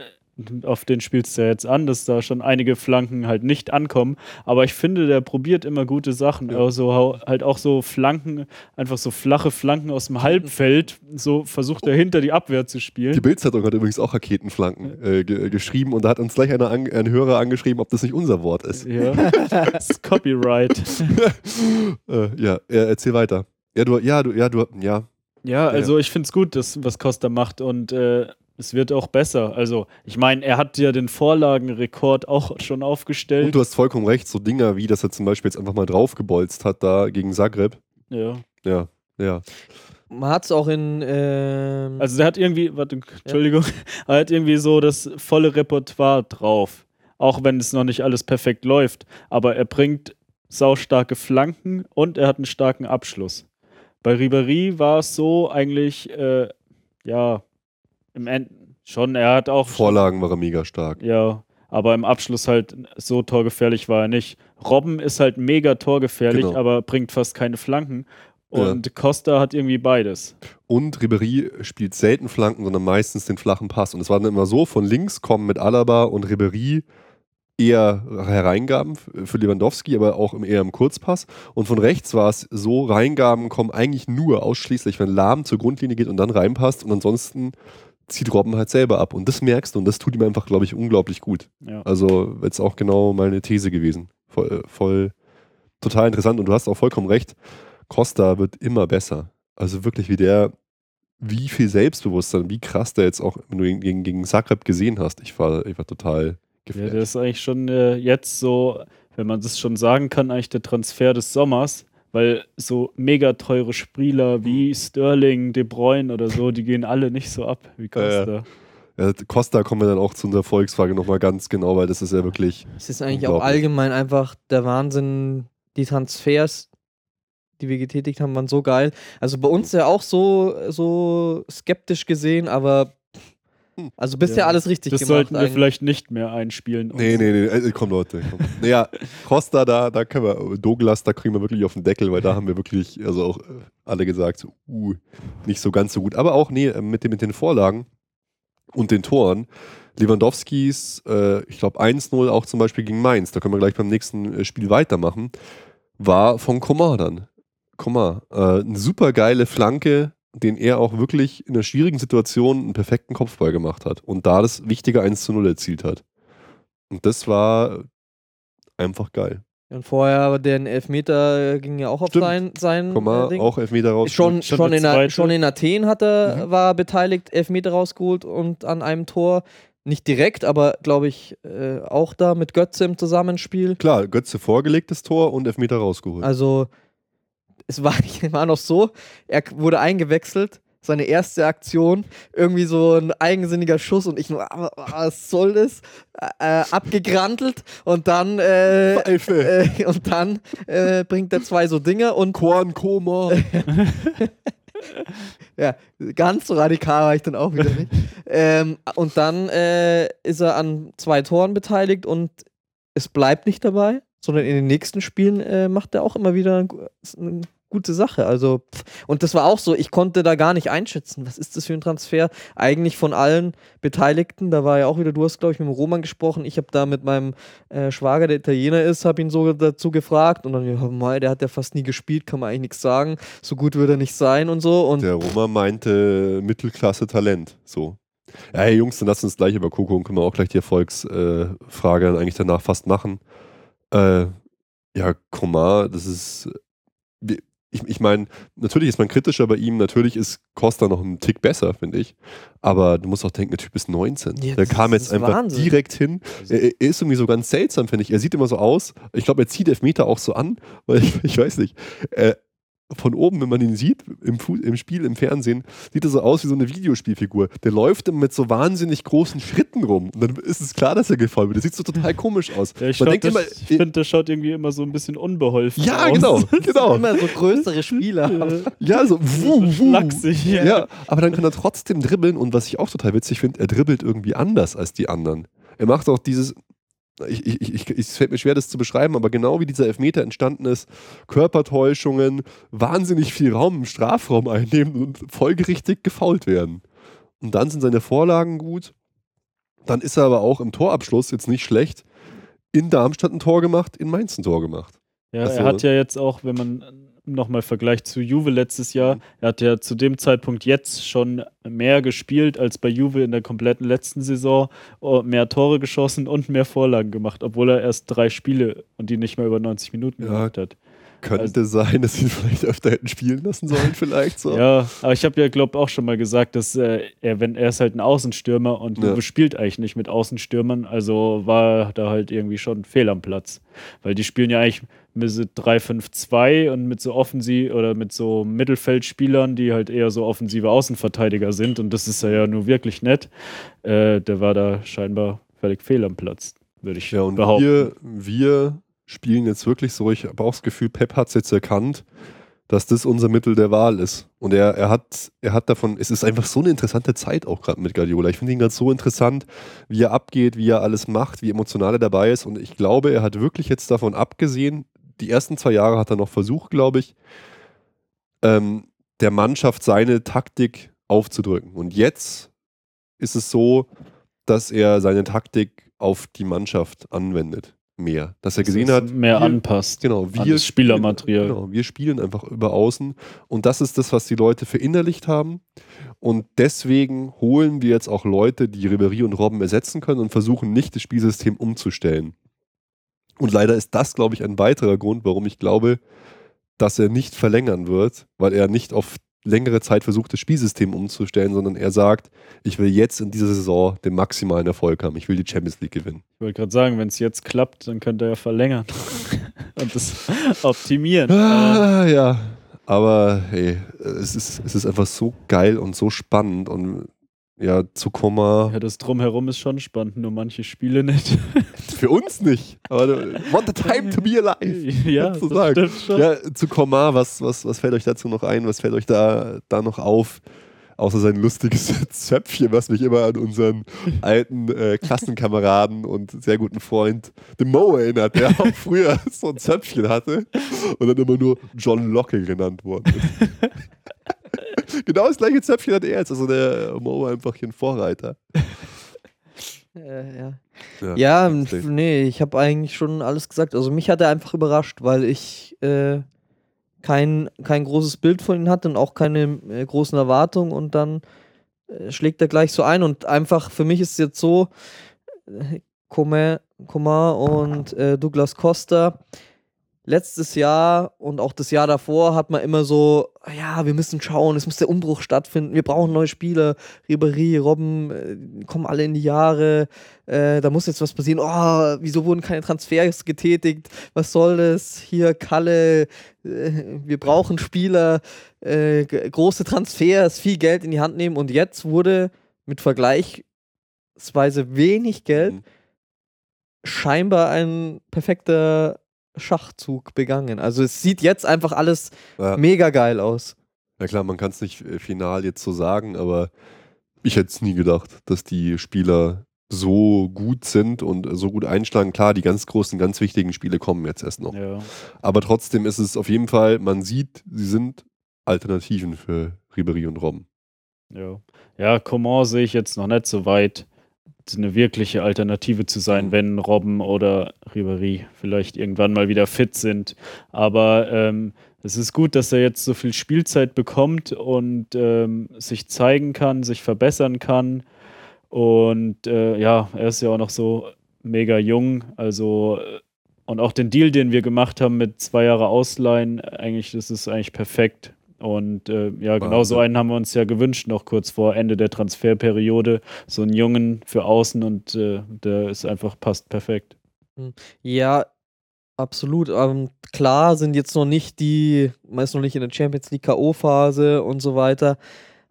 auf den spielst du ja jetzt an, dass da schon einige Flanken halt nicht ankommen. Aber ich finde, der probiert immer gute Sachen. Ja. Also halt auch so Flanken, einfach so flache Flanken aus dem Halbfeld. So versucht er hinter die Abwehr zu Die spielen. Bildzeitung hat übrigens auch Raketenflanken äh, ge geschrieben und da hat uns gleich einer an, ein Hörer angeschrieben, ob das nicht unser Wort ist. Ja, [LAUGHS] das ist Copyright. [LAUGHS] äh, ja, ja, erzähl weiter. Ja, du, ja, du, ja, du, ja. Ja, also ich finde es gut, dass, was Costa macht und äh, es wird auch besser. Also, ich meine, er hat ja den Vorlagenrekord auch schon Und aufgestellt. du hast vollkommen recht, so Dinger wie, dass er zum Beispiel jetzt einfach mal draufgebolzt hat da gegen Zagreb. Ja. Ja, ja. Man hat es auch in. ähm, Also der hat irgendwie, warte, Entschuldigung, [LAUGHS] er hat irgendwie so das volle Repertoire drauf. Auch wenn es noch nicht alles perfekt läuft. Aber er bringt saustarke Flanken und er hat einen starken Abschluss. Bei Ribéry war es so eigentlich, äh, ja, im End schon, er hat auch Vorlagen war er mega stark. ja, aber im Abschluss halt so torgefährlich war er nicht. Robben ist halt mega torgefährlich, Genau. aber bringt fast keine Flanken. Und Costa hat irgendwie beides. Und Ribéry spielt selten Flanken, sondern meistens den flachen Pass. Und es war dann immer so, von links kommen mit Alaba und Ribéry eher Hereingaben für Lewandowski, aber auch im, eher im Kurzpass. Und von rechts war es so, Reingaben kommen eigentlich nur ausschließlich, wenn Lahm zur Grundlinie geht und dann reinpasst. Und ansonsten zieht Robben halt selber ab. Und das merkst du und das tut ihm einfach, glaube ich, unglaublich gut. Ja. Also jetzt auch genau meine These gewesen. Voll, voll total interessant und du hast auch vollkommen recht. Costa wird immer besser. Also wirklich, wie der, wie viel Selbstbewusstsein, wie krass der jetzt auch, wenn du ihn gegen, gegen Zagreb gesehen hast. Ich war, ich war total Ja, geflasht. das ist eigentlich schon äh, jetzt so, wenn man das schon sagen kann, eigentlich der Transfer des Sommers, weil so mega teure Spieler wie Sterling, De Bruyne oder so, die gehen alle nicht so ab wie Costa. Ja, Costa kommen wir dann auch zu unserer Volksfrage nochmal ganz genau, weil das ist ja wirklich. Es ist eigentlich auch allgemein einfach der Wahnsinn, die Transfers, die wir getätigt haben, waren so geil. Also bei uns ja auch so, so skeptisch gesehen, aber. Also bisher Ja, alles richtig Das gemacht. sollten wir eigentlich. vielleicht nicht mehr einspielen. Nee, nee, nee, äh, komm Leute. Komm. Naja, Costa, da, da können wir, Douglas, da kriegen wir wirklich auf den Deckel, weil da haben wir wirklich, also auch äh, alle gesagt, so, uh, nicht so ganz so gut. Aber auch, nee, äh, mit, den- mit den Vorlagen und den Toren. Lewandowskis, äh, ich glaube 1-0 auch zum Beispiel gegen Mainz, da können wir gleich beim nächsten äh, Spiel weitermachen, war von Komar dann. Komar, äh, eine super geile Flanke, den er auch wirklich in einer schwierigen Situation einen perfekten Kopfball gemacht hat und da das wichtige 1 0 erzielt hat. Und das war einfach geil. Und vorher aber den Elfmeter äh, ging ja auch auf Stimmt. sein, sein Komar äh, Ding. auch Elfmeter raus. Schon, Schon in, A- schon in Athen hat er, Mhm. war er beteiligt, Elfmeter rausgeholt und an einem Tor. Nicht direkt, aber glaube ich äh, auch da mit Götze im Zusammenspiel. Klar, Götze vorgelegtes Tor und Elfmeter rausgeholt. Also, es war, [LAUGHS] war noch so, er wurde eingewechselt, seine erste Aktion, irgendwie so ein eigensinniger Schuss und ich nur, "Ah, was soll das? Äh, abgegrantelt und dann, äh, äh, und dann äh, bringt er zwei so Dinge und Korn, Koma. [LAUGHS] ja, ganz so radikal war ich dann auch wieder nicht. ähm, und dann äh, ist er an zwei Toren beteiligt und es bleibt nicht dabei, sondern in den nächsten Spielen äh, macht er auch immer wieder eine, gu- eine gute Sache. Also, und das war auch so, ich konnte da gar nicht einschätzen, was ist das für ein Transfer? Eigentlich von allen Beteiligten, da war ja auch wieder, du hast, glaube ich, mit dem Roman gesprochen, ich habe da mit meinem äh, Schwager, der Italiener ist, habe ihn so dazu gefragt und dann, ja, mei, der hat ja fast nie gespielt, kann man eigentlich nichts sagen, so gut wird er nicht sein und so. Und Der Roma meinte Mittelklasse-Talent. So. Ja, hey Jungs, dann lasst uns gleich über Coco und können wir auch gleich die Erfolgsfrage äh, dann eigentlich danach fast machen. Äh, ja, Komar, das ist. Ich, ich meine, natürlich ist man kritischer bei ihm, natürlich ist Costa noch ein Tick besser, finde ich. Aber du musst auch denken, der Typ ist 19. Ja, der kam jetzt einfach Wahnsinn. direkt hin. Er, er ist irgendwie so ganz seltsam, finde ich. Er sieht immer so aus. Ich glaube, er zieht Elfmeter auch so an, weil ich, ich weiß nicht. Äh, von oben, wenn man ihn sieht, im, im Spiel, im Fernsehen, sieht er so aus wie so eine Videospielfigur. Der läuft immer mit so wahnsinnig großen Schritten rum. Und dann ist es klar, dass er gefallen wird. Der sieht so total komisch aus. Ja, ich das- ich finde, der schaut irgendwie immer so ein bisschen unbeholfen ja, aus. genau, [LAUGHS] genau. immer so größere Spieler. Äh, Ja, so wuh, wuh. Schlaksig, ja. Ja, aber dann kann er trotzdem dribbeln und was ich auch total witzig finde, er dribbelt irgendwie anders als die anderen. Er macht auch dieses, ich, ich, ich, es fällt mir schwer, das zu beschreiben, aber genau wie dieser Elfmeter entstanden ist, Körpertäuschungen, wahnsinnig viel Raum im Strafraum einnehmen und folgerichtig gefault werden. Und dann sind seine Vorlagen gut. Dann ist er aber auch im Torabschluss jetzt nicht schlecht. In Darmstadt ein Tor gemacht, in Mainz ein Tor gemacht. Ja, Also- er hat ja jetzt auch, wenn man nochmal vergleicht zu Juve letztes Jahr, er hat ja zu dem Zeitpunkt jetzt schon mehr gespielt als bei Juve in der kompletten letzten Saison, oh, mehr Tore geschossen und mehr Vorlagen gemacht, obwohl er erst drei Spiele und die nicht mal über 90 Minuten Ja, gemacht hat. Könnte sein, dass sie ihn vielleicht öfter hätten spielen lassen sollen, vielleicht so. [LAUGHS] Ja, aber ich habe ja, glaube auch schon mal gesagt, dass äh, er, wenn er ist halt ein Außenstürmer und Ja. Spielt eigentlich nicht mit Außenstürmern, also war da halt irgendwie schon fehl am Platz. Weil die spielen ja eigentlich mit so 3-5-2 und mit so offensiv oder mit so Mittelfeldspielern, die halt eher so offensive Außenverteidiger sind und das ist ja nur wirklich nett. Äh, der war da scheinbar völlig fehl am Platz, würde ich Ja, und behaupten. wir, wir spielen jetzt wirklich so, ich habe auch das Gefühl, Pep hat es jetzt erkannt, dass das unser Mittel der Wahl ist. Und er, er, hat, er hat davon, es ist einfach so eine interessante Zeit auch gerade mit Guardiola. Ich finde ihn gerade so interessant, wie er abgeht, wie er alles macht, wie emotional er dabei ist. Und ich glaube, er hat wirklich jetzt davon abgesehen, die ersten zwei Jahre hat er noch versucht, glaube ich, ähm, der Mannschaft seine Taktik aufzudrücken. Und jetzt ist es so, dass er seine Taktik auf die Mannschaft anwendet. Mehr. Dass er gesehen es hat, mehr wir, anpasst. genau, wir das Spielermaterial. Spielen, genau, wir spielen einfach über außen und das ist das, was die Leute verinnerlicht haben. Und deswegen holen wir jetzt auch Leute, die Ribery und Robben ersetzen können und versuchen nicht das Spielsystem umzustellen. Und leider ist das, glaube ich, ein weiterer Grund, warum ich glaube, dass er nicht verlängern wird, weil er nicht auf längere Zeit versucht, das Spielsystem umzustellen, sondern er sagt, ich will jetzt in dieser Saison den maximalen Erfolg haben. Ich will die Champions League gewinnen. Ich wollte gerade sagen, wenn es jetzt klappt, dann könnte er ja verlängern [LAUGHS] und das optimieren. Ah, ja. Aber hey, es ist, es ist einfach so geil und so spannend und ja, zu Komma. ja, das Drumherum ist schon spannend, nur manche Spiele nicht. [LAUGHS] Für uns nicht. Aber what a time to be alive. [LAUGHS] ja, das sagen. stimmt schon. Ja, zu Komar, was, was, was fällt euch dazu noch ein? Was fällt euch da, da noch auf? Außer sein lustiges [LAUGHS] Zöpfchen, was mich immer an unseren alten äh, Klassenkameraden und sehr guten Freund, den Mo, erinnert, der auch früher so ein Zöpfchen hatte und dann immer nur John Locke genannt worden ist. [LAUGHS] genau das gleiche Zöpfchen hat er jetzt, also der Mo einfach hier ein Vorreiter. Äh, [LAUGHS] ja. Ja, Ja, nee, ich habe eigentlich schon alles gesagt. Also mich hat er einfach überrascht, weil ich äh, kein, kein großes Bild von ihm hatte und auch keine äh, großen Erwartungen und dann äh, schlägt er gleich so ein und einfach für mich ist es jetzt so, äh, Coman Coman und äh, Douglas Costa, letztes Jahr und auch das Jahr davor hat man immer so, ja, wir müssen schauen, es muss der Umbruch stattfinden, wir brauchen neue Spieler, Ribery, Robben, äh, kommen alle in die Jahre, äh, da muss jetzt was passieren, oh, wieso wurden keine Transfers getätigt, was soll das, hier Kalle, äh, wir brauchen Spieler, äh, große Transfers, viel Geld in die Hand nehmen. Und jetzt wurde mit vergleichsweise wenig Geld Mhm. scheinbar ein perfekter Schachzug begangen. Also es sieht jetzt einfach alles Ja. mega geil aus. Ja klar, man kann es nicht äh, final jetzt so sagen, aber ich hätte es nie gedacht, dass die Spieler so gut sind und so gut einschlagen. Klar, die ganz großen, ganz wichtigen Spiele kommen jetzt erst noch. Ja. Aber trotzdem ist es auf jeden Fall, man sieht, sie sind Alternativen für Ribery und Robben. Ja, ja Coman sehe ich jetzt noch nicht so weit, eine wirkliche Alternative zu sein, Mhm. wenn Robben oder Ribery vielleicht irgendwann mal wieder fit sind. Aber ähm, es ist gut, dass er jetzt so viel Spielzeit bekommt und ähm, sich zeigen kann, sich verbessern kann. Und äh, ja, er ist ja auch noch so mega jung. Also äh, und auch den Deal, den wir gemacht haben mit zwei Jahre Ausleihen, eigentlich, das ist eigentlich perfekt. Und äh, ja, genau so einen haben wir uns ja gewünscht, noch kurz vor Ende der Transferperiode. So einen Jungen für außen und äh, der ist einfach, passt perfekt. Ja, absolut. Ähm, klar sind jetzt noch nicht die, man ist noch nicht in der Champions League K.O.-Phase und so weiter.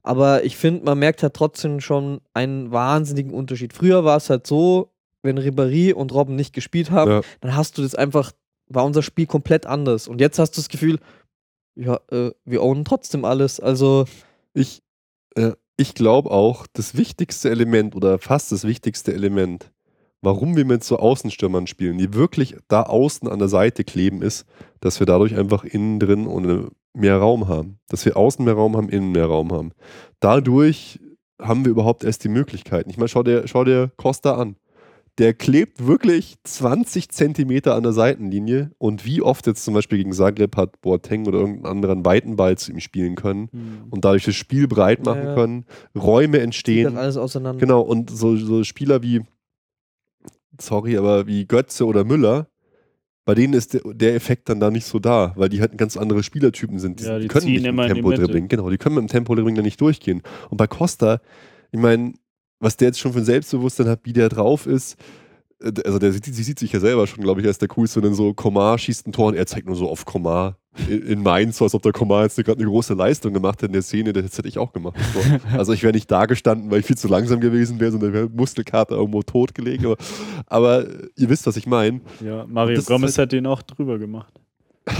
Aber ich finde, man merkt halt trotzdem schon einen wahnsinnigen Unterschied. Früher war es halt so, wenn Ribéry und Robben nicht gespielt haben, Ja. dann hast du das einfach, war unser Spiel komplett anders. Und jetzt hast du das Gefühl, ja, äh, wir ownen trotzdem alles. Also, Ich, äh, ich glaube auch, das wichtigste Element oder fast das wichtigste Element, warum wir mit so Außenstürmern spielen, die wirklich da außen an der Seite kleben, ist, dass wir dadurch einfach innen drin und mehr Raum haben. Dass wir außen mehr Raum haben, innen mehr Raum haben. Dadurch haben wir überhaupt erst die Möglichkeiten. Ich meine, schau dir, schau dir Costa an. Der klebt wirklich 20 Zentimeter an der Seitenlinie und wie oft jetzt zum Beispiel gegen Zagreb hat Boateng oder irgendeinen anderen weiten Ball zu ihm spielen können und dadurch das Spiel breit machen Ja. können, Räume entstehen. dann alles auseinander. Genau, und so, so Spieler wie, sorry, aber wie Götze oder Müller, bei denen ist der, der Effekt dann da nicht so da, weil die halt ganz andere Spielertypen sind. Ja, die können nicht im die Tempo dribbling. Genau, die können mit dem Tempo dribbling dann nicht durchgehen. Und bei Costa, ich meine, was der jetzt schon für ein Selbstbewusstsein hat, wie der drauf ist, äh, also der sieht, sie sieht sich ja selber schon, glaube ich, als der coolste, und dann so Komar schießt ein Tor und er zeigt nur so auf Komar in, in Mainz, so als ob der Komar jetzt gerade eine große Leistung gemacht hätte in der Szene, das hätte ich auch gemacht. Tor. Also ich wäre nicht da gestanden, weil ich viel zu langsam gewesen wäre, sondern wäre Muskelkater irgendwo tot gelegen. Aber, aber ihr wisst, was ich meine. Ja, Mario Gomez halt- hat ihn auch drüber gemacht. [LAUGHS]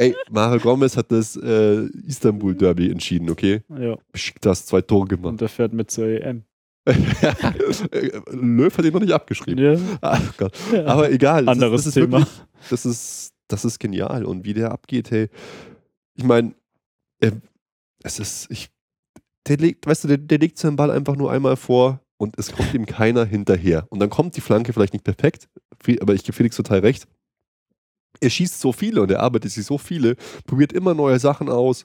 Ey, Mario Gomez hat das äh, Istanbul-Derby entschieden, okay? Ja, Das zwei Tore gemacht. und er fährt mit zur EM. [LAUGHS] Löw hat ihn noch nicht abgeschrieben. Ja, Ach Gott. ja. Aber egal. das Anderes ist, das ist Thema. Wirklich, das, ist, das ist genial. Und wie der abgeht, hey. Ich meine, es ist, ich, der legt, weißt du, der, der legt seinen Ball einfach nur einmal vor und es kommt ihm keiner hinterher. Und dann kommt die Flanke vielleicht nicht perfekt, aber ich gebe Felix total recht. Er schießt so viele und er arbeitet sich so viele, probiert immer neue Sachen aus.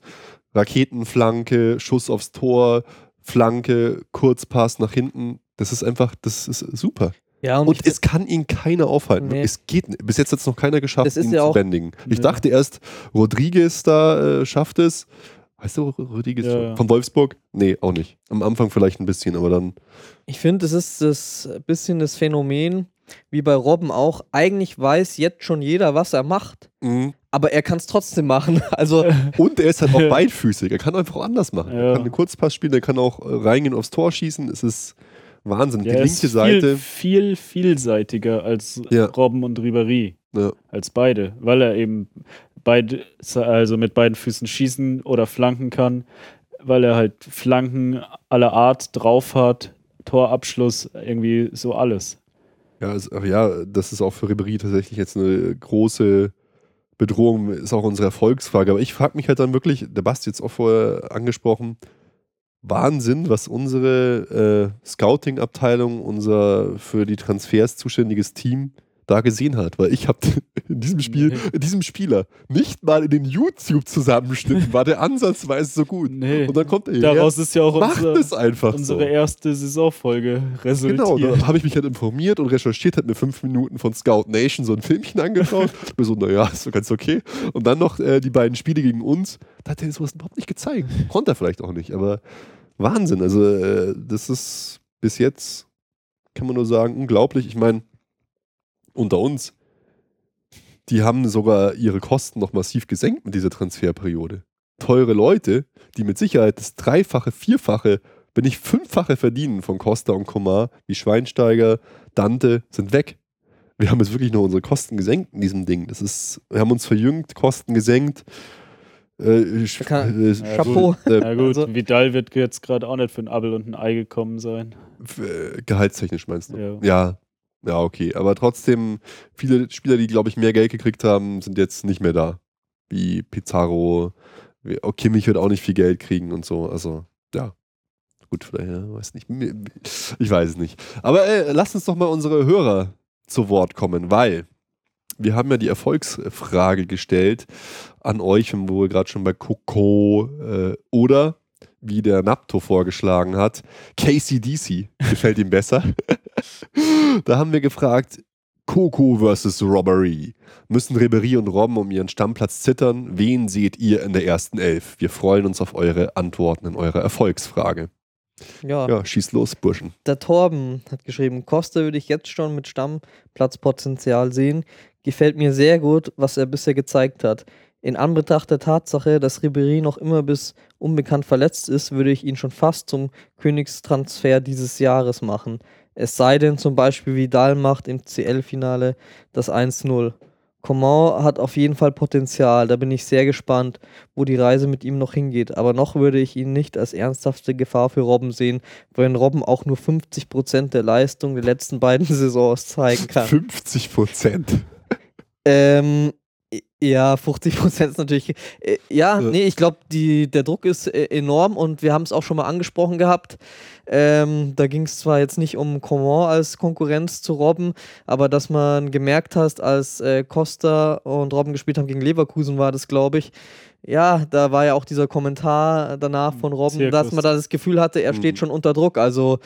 Raketenflanke, Schuss aufs Tor, Flanke, Kurzpass nach hinten. Das ist einfach, das ist super. Ja, Und, ich- es kann ihn keiner aufhalten. Nee. Es geht nicht. Bis jetzt hat es noch keiner geschafft, ihn ja zu bändigen. Ich Nee. dachte erst, Rodriguez da äh, schafft es. Heißt du Rodriguez? Ja. Von Wolfsburg? Nee, auch nicht. Am Anfang vielleicht ein bisschen, aber dann. Ich finde, es ist das bisschen das Phänomen, wie bei Robben auch. Eigentlich weiß jetzt schon jeder, was er macht, aber er kann es trotzdem machen. [LAUGHS] Also, [LAUGHS] Und er ist halt auch [LAUGHS] beidfüßig. Er kann einfach anders machen. Er Ja. kann einen Kurzpass spielen, er kann auch äh, reingehen aufs Tor schießen. Es ist Wahnsinn. Ja, Die er linke ist viel, Seite. viel vielseitiger als Ja. Robben und Ribéry. Ja. Als beide, weil er eben beide, also mit beiden Füßen schießen oder flanken kann, weil er halt Flanken aller Art drauf hat, Torabschluss, irgendwie so alles. Ja, also, ja, das ist auch für Ribéry tatsächlich jetzt eine große Bedrohung, ist auch unsere Erfolgsfrage. Aber ich frage mich halt dann wirklich, der Basti jetzt auch vorher angesprochen, Wahnsinn, was unsere äh, Scouting-Abteilung, unser für die Transfers zuständiges Team da gesehen hat. Weil ich habe [LAUGHS] in diesem Spiel, Nee. in diesem Spieler, nicht mal in den YouTube-Zusammenschnitten war der ansatzweise so gut. Nee, Und dann kommt er her, daraus ist ja auch macht unser, es einfach unsere so. erste Saisonfolge resultiert. Genau, da habe ich mich halt informiert und recherchiert, hat mir fünf Minuten von Scout Nation so ein Filmchen angeschaut. [LAUGHS] mir so, naja, ist so ganz okay. Und dann noch äh, die beiden Spiele gegen uns. Da hat er sowas überhaupt nicht gezeigt. Konnte er vielleicht auch nicht, aber Wahnsinn. Also, äh, das ist bis jetzt, kann man nur sagen, unglaublich. Ich meine, unter uns, die haben sogar ihre Kosten noch massiv gesenkt mit dieser Transferperiode. Teure Leute, die mit Sicherheit das Dreifache, Vierfache, wenn nicht Fünffache verdienen von Costa und Komar, wie Schweinsteiger, Dante, sind weg. Wir haben jetzt wirklich nur unsere Kosten gesenkt in diesem Ding. Das ist, wir haben uns verjüngt, Kosten gesenkt. Äh, kann- äh, Ja, Chapeau. Äh, Na gut, Also- Vidal wird jetzt gerade auch nicht für ein Abel und ein Ei gekommen sein. äh, gehaltstechnisch meinst du? Ja. Ja. Ja, okay. Aber trotzdem, viele Spieler, die, glaube ich, mehr Geld gekriegt haben, sind jetzt nicht mehr da. Wie Pizarro. Oh, Kimmich wird auch nicht viel Geld kriegen und so. Also, ja. Gut, vielleicht, weiß nicht. Ich weiß es nicht. Aber äh, lasst uns doch mal unsere Hörer zu Wort kommen, weil wir haben ja die Erfolgsfrage gestellt an euch, wo wir gerade schon bei Coco äh, oder wie der Napto vorgeschlagen hat, KCDC gefällt ihm besser. [LAUGHS] da haben wir gefragt, Coco versus Robbery. Müssen Ribery und Robben um ihren Stammplatz zittern? Wen seht ihr in der ersten Elf? Wir freuen uns auf eure Antworten in eurer Erfolgsfrage. ja. Ja, schieß los, Burschen. Der Torben hat geschrieben, Costa würde ich jetzt schon mit Stammplatzpotenzial sehen. Gefällt mir sehr gut, was er bisher gezeigt hat. In Anbetracht der Tatsache, dass Ribéry noch immer bis unbekannt verletzt ist, würde ich ihn schon fast zum Königstransfer dieses Jahres machen. Es sei denn zum Beispiel Vidal macht im CL-Finale das 1-0. Coman hat auf jeden Fall Potenzial, da bin ich sehr gespannt, wo die Reise mit ihm noch hingeht. Aber noch würde ich ihn nicht als ernsthafte Gefahr für Robben sehen, wenn Robben auch nur 50% der Leistung der letzten beiden [LAUGHS] Saisons zeigen kann. 50 Prozent. Ähm, i- ja, 50 Prozent ist natürlich. Äh, ja, Ja. nee, ich glaube, der Druck ist äh, enorm und wir haben es auch schon mal angesprochen gehabt. Ähm, da ging es zwar jetzt nicht um Coman als Konkurrenz zu Robben, aber dass man gemerkt hat, als äh, Costa und Robben gespielt haben gegen Leverkusen, war das, glaube ich. Ja, da war ja auch dieser Kommentar danach von Robben, Zirkus. dass man da das Gefühl hatte, er steht Mhm. schon unter Druck. Also,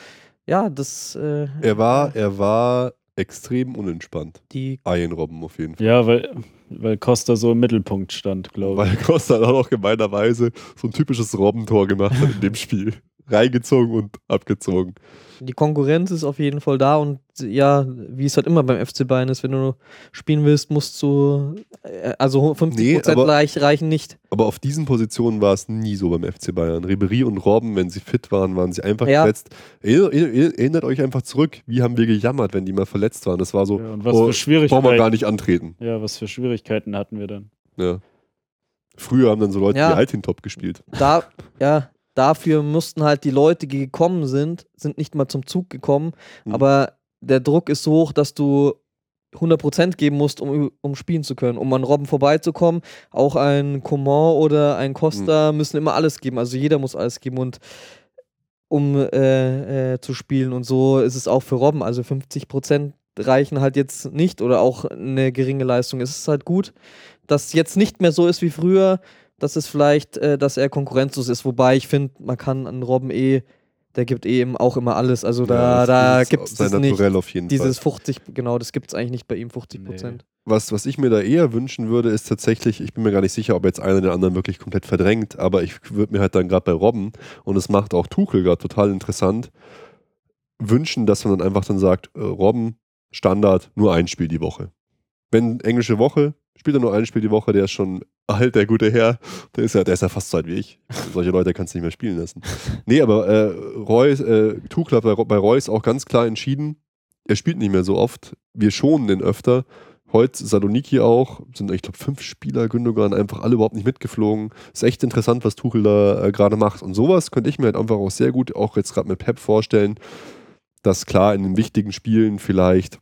ja, das. Äh, Er war, er war extrem unentspannt. die Ian Robben auf jeden Fall. Ja, weil, weil Costa so im Mittelpunkt stand, glaube ich. Weil Costa dann auch gemeinerweise so ein typisches Robbentor gemacht hat in dem Spiel. Reingezogen und abgezogen. Die Konkurrenz ist auf jeden Fall da und ja, wie es halt immer beim FC Bayern ist, wenn du spielen willst, musst du, äh, also 50% Nee, aber- reich, reichen nicht. Aber auf diesen Positionen war es nie so beim FC Bayern. Ribery und Robben, wenn sie fit waren, waren sie einfach Ja. verletzt. Erinner- Erinnert, erinnert euch einfach zurück, wie haben wir gejammert, wenn die mal verletzt waren. Das war so, Ja, und was oh, für brauchen wir Schwierigkeiten. gar nicht antreten. Ja, was für Schwierigkeiten hatten wir dann? Ja. Früher haben dann so Leute Ja. wie Altintop gespielt. Da, ja, dafür mussten halt die Leute, die gekommen sind, sind nicht mal zum Zug gekommen, Mhm. aber der Druck ist so hoch, dass du 100% geben musst, um, um spielen zu können. Um an Robben vorbeizukommen, auch ein Coman oder ein Costa müssen immer alles geben. Also jeder muss alles geben und um äh, äh, zu spielen. Und so ist es auch für Robben. Also 50% reichen halt jetzt nicht oder auch eine geringe Leistung. Es ist halt gut, dass jetzt nicht mehr so ist wie früher, dass es vielleicht, äh, dass er konkurrenzlos ist. Wobei ich finde, man kann an Robben eh, der gibt eh eben auch immer alles. Also da, Ja, da gibt es nicht. Naturell auf jeden Dieses Fall. 50, genau, das gibt es eigentlich nicht bei ihm, 50 Prozent. Was, was ich mir da eher wünschen würde, ist tatsächlich, ich bin mir gar nicht sicher, ob jetzt einer den anderen wirklich komplett verdrängt, aber ich würde mir halt dann gerade bei Robben, und es macht auch Tuchel gerade total interessant, wünschen, dass man dann einfach dann sagt, äh, Robben, Standard, nur ein Spiel die Woche. Wenn englische Woche, spielt er nur ein Spiel die Woche, der ist schon alt, der gute Herr, der ist ja, der ist ja fast so alt wie ich. Solche Leute kannst du nicht mehr spielen lassen. Nee, aber äh, Reus, äh, bei, bei Reus auch ganz klar entschieden, er spielt nicht mehr so oft, wir schonen den öfter. Heute Saloniki auch, sind ich glaube fünf Spieler, Gündogan, einfach alle überhaupt nicht mitgeflogen. Ist echt interessant, was Tuchel da äh, gerade macht. Und sowas könnte ich mir halt einfach auch sehr gut, auch jetzt gerade mit Pep vorstellen, dass klar in den wichtigen Spielen vielleicht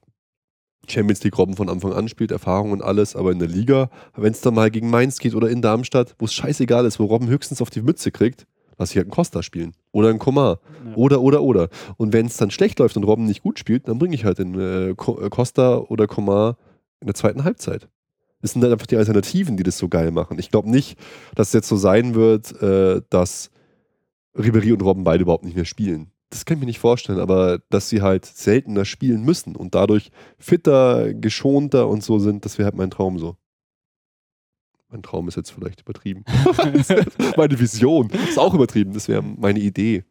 Champions League Robben von Anfang an spielt, Erfahrung und alles, aber in der Liga, wenn es dann mal gegen Mainz geht oder in Darmstadt, wo es scheißegal ist, wo Robben höchstens auf die Mütze kriegt, lass ich halt einen Costa spielen. Oder einen Komar. Ja. Oder, oder, oder. Und wenn es dann schlecht läuft und Robben nicht gut spielt, dann bringe ich halt den äh, äh, Costa oder Komar in der zweiten Halbzeit. Das sind dann einfach die Alternativen, die das so geil machen. Ich glaube nicht, dass es jetzt so sein wird, äh, dass Ribery und Robben beide überhaupt nicht mehr spielen. Das kann ich mir nicht vorstellen, aber dass sie halt seltener spielen müssen und dadurch fitter, geschonter und so sind, das wäre halt mein Traum so. Mein Traum ist jetzt vielleicht übertrieben. Wär [LAUGHS] [LAUGHS] meine Vision ist auch übertrieben. Das wäre meine Idee.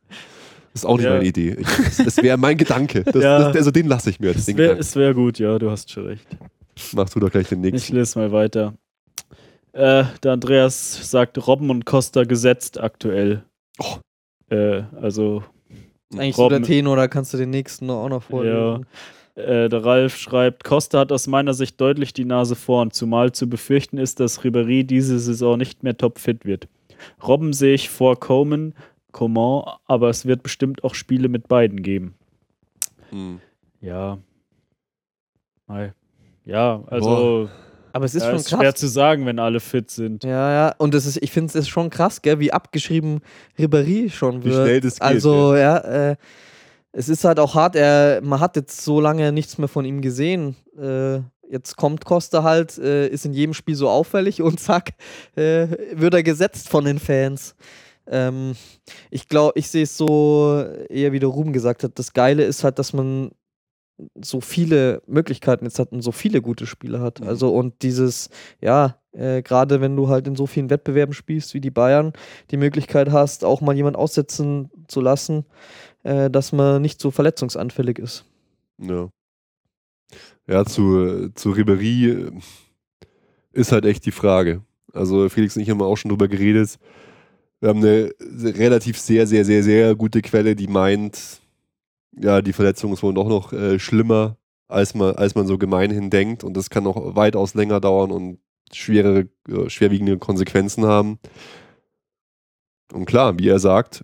Das ist auch nicht Ja. meine Idee. Ich, das das wäre mein Gedanke. Das, Ja. das, also den lasse ich mir. Das Es den wäre wär gut, ja, du hast schon recht. Mach du doch gleich den Ich nächsten. lese mal weiter. Äh, der Andreas sagt Robben und Costa gesetzt aktuell. Oh. Äh, also Eigentlich so der Robben- Tenor, da kannst du den nächsten auch noch vorlesen. Äh, der Ralf schreibt, Costa hat aus meiner Sicht deutlich die Nase vorn, zumal zu befürchten ist, dass Ribéry diese Saison nicht mehr topfit wird. Robben sehe ich vor Coman, Coman, aber es wird bestimmt auch Spiele mit beiden geben. Hm. Ja. Ja, also Aber es ist ja, schon ist krass. schwer zu sagen, wenn alle fit sind. Ja, ja, und das ist, ich finde es ist schon krass, gell, wie abgeschrieben Ribéry schon Wie wird. schnell das geht, Also, ja, äh, es ist halt auch hart, er, man hat jetzt so lange nichts mehr von ihm gesehen. Äh, jetzt kommt Costa halt, äh, ist in jedem Spiel so auffällig und [LAUGHS] zack, äh, wird er gesetzt von den Fans. Ähm, ich glaube, ich sehe es so, eher wie der Ruben gesagt hat, das Geile ist halt, dass man so viele Möglichkeiten jetzt hat und so viele gute Spieler hat. Mhm. Also und dieses, ja, äh, gerade wenn du halt in so vielen Wettbewerben spielst wie die Bayern, die Möglichkeit hast, auch mal jemand aussetzen zu lassen, äh, dass man nicht so verletzungsanfällig ist. Ja. Ja, zu, zu Ribery äh, ist halt echt die Frage. Also Felix und ich haben auch schon drüber geredet. Wir haben eine relativ sehr, sehr, sehr, sehr gute Quelle, die meint, ja, die Verletzung ist wohl doch noch äh, schlimmer, als man, als man so gemeinhin denkt. Und das kann noch weitaus länger dauern und schwerere, äh, schwerwiegende Konsequenzen haben. Und klar, wie er sagt,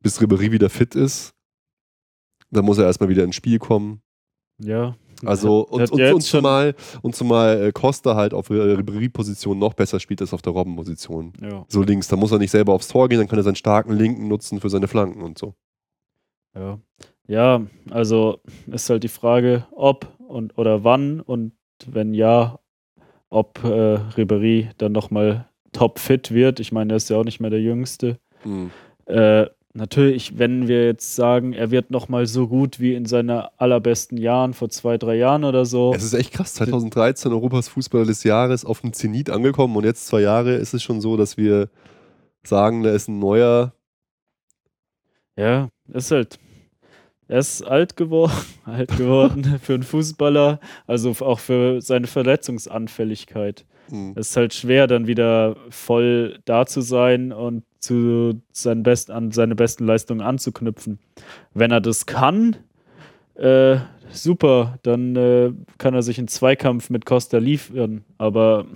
bis Ribery wieder fit ist, dann muss er erstmal wieder ins Spiel kommen. Ja. Also und, und, und zumal, und zumal äh, Costa halt auf Ribéry-Position noch besser spielt als auf der Robben-Position. Ja. So links, da muss er nicht selber aufs Tor gehen, dann kann er seinen starken Linken nutzen für seine Flanken und so. Ja. Ja, also ist halt die Frage, ob und oder wann und wenn ja, ob äh, Ribéry dann nochmal topfit wird. Ich meine, er ist ja auch nicht mehr der Jüngste. Hm. Äh, natürlich, wenn wir jetzt sagen, er wird nochmal so gut wie in seinen allerbesten Jahren vor zwei, drei Jahren oder so. Es ist echt krass, 2013 Europas Fußballer des Jahres auf dem Zenit angekommen und jetzt zwei Jahre ist es schon so, dass wir sagen, da ist ein neuer. Ja, ist halt. Er ist alt geworden, [LAUGHS] alt geworden [LAUGHS] für einen Fußballer, also auch für seine Verletzungsanfälligkeit. Hm. Es ist halt schwer, dann wieder voll da zu sein und zu seinen Best an seine besten Leistungen anzuknüpfen. Wenn er das kann, äh, super, dann äh, kann er sich einen Zweikampf mit Costa liefern, aber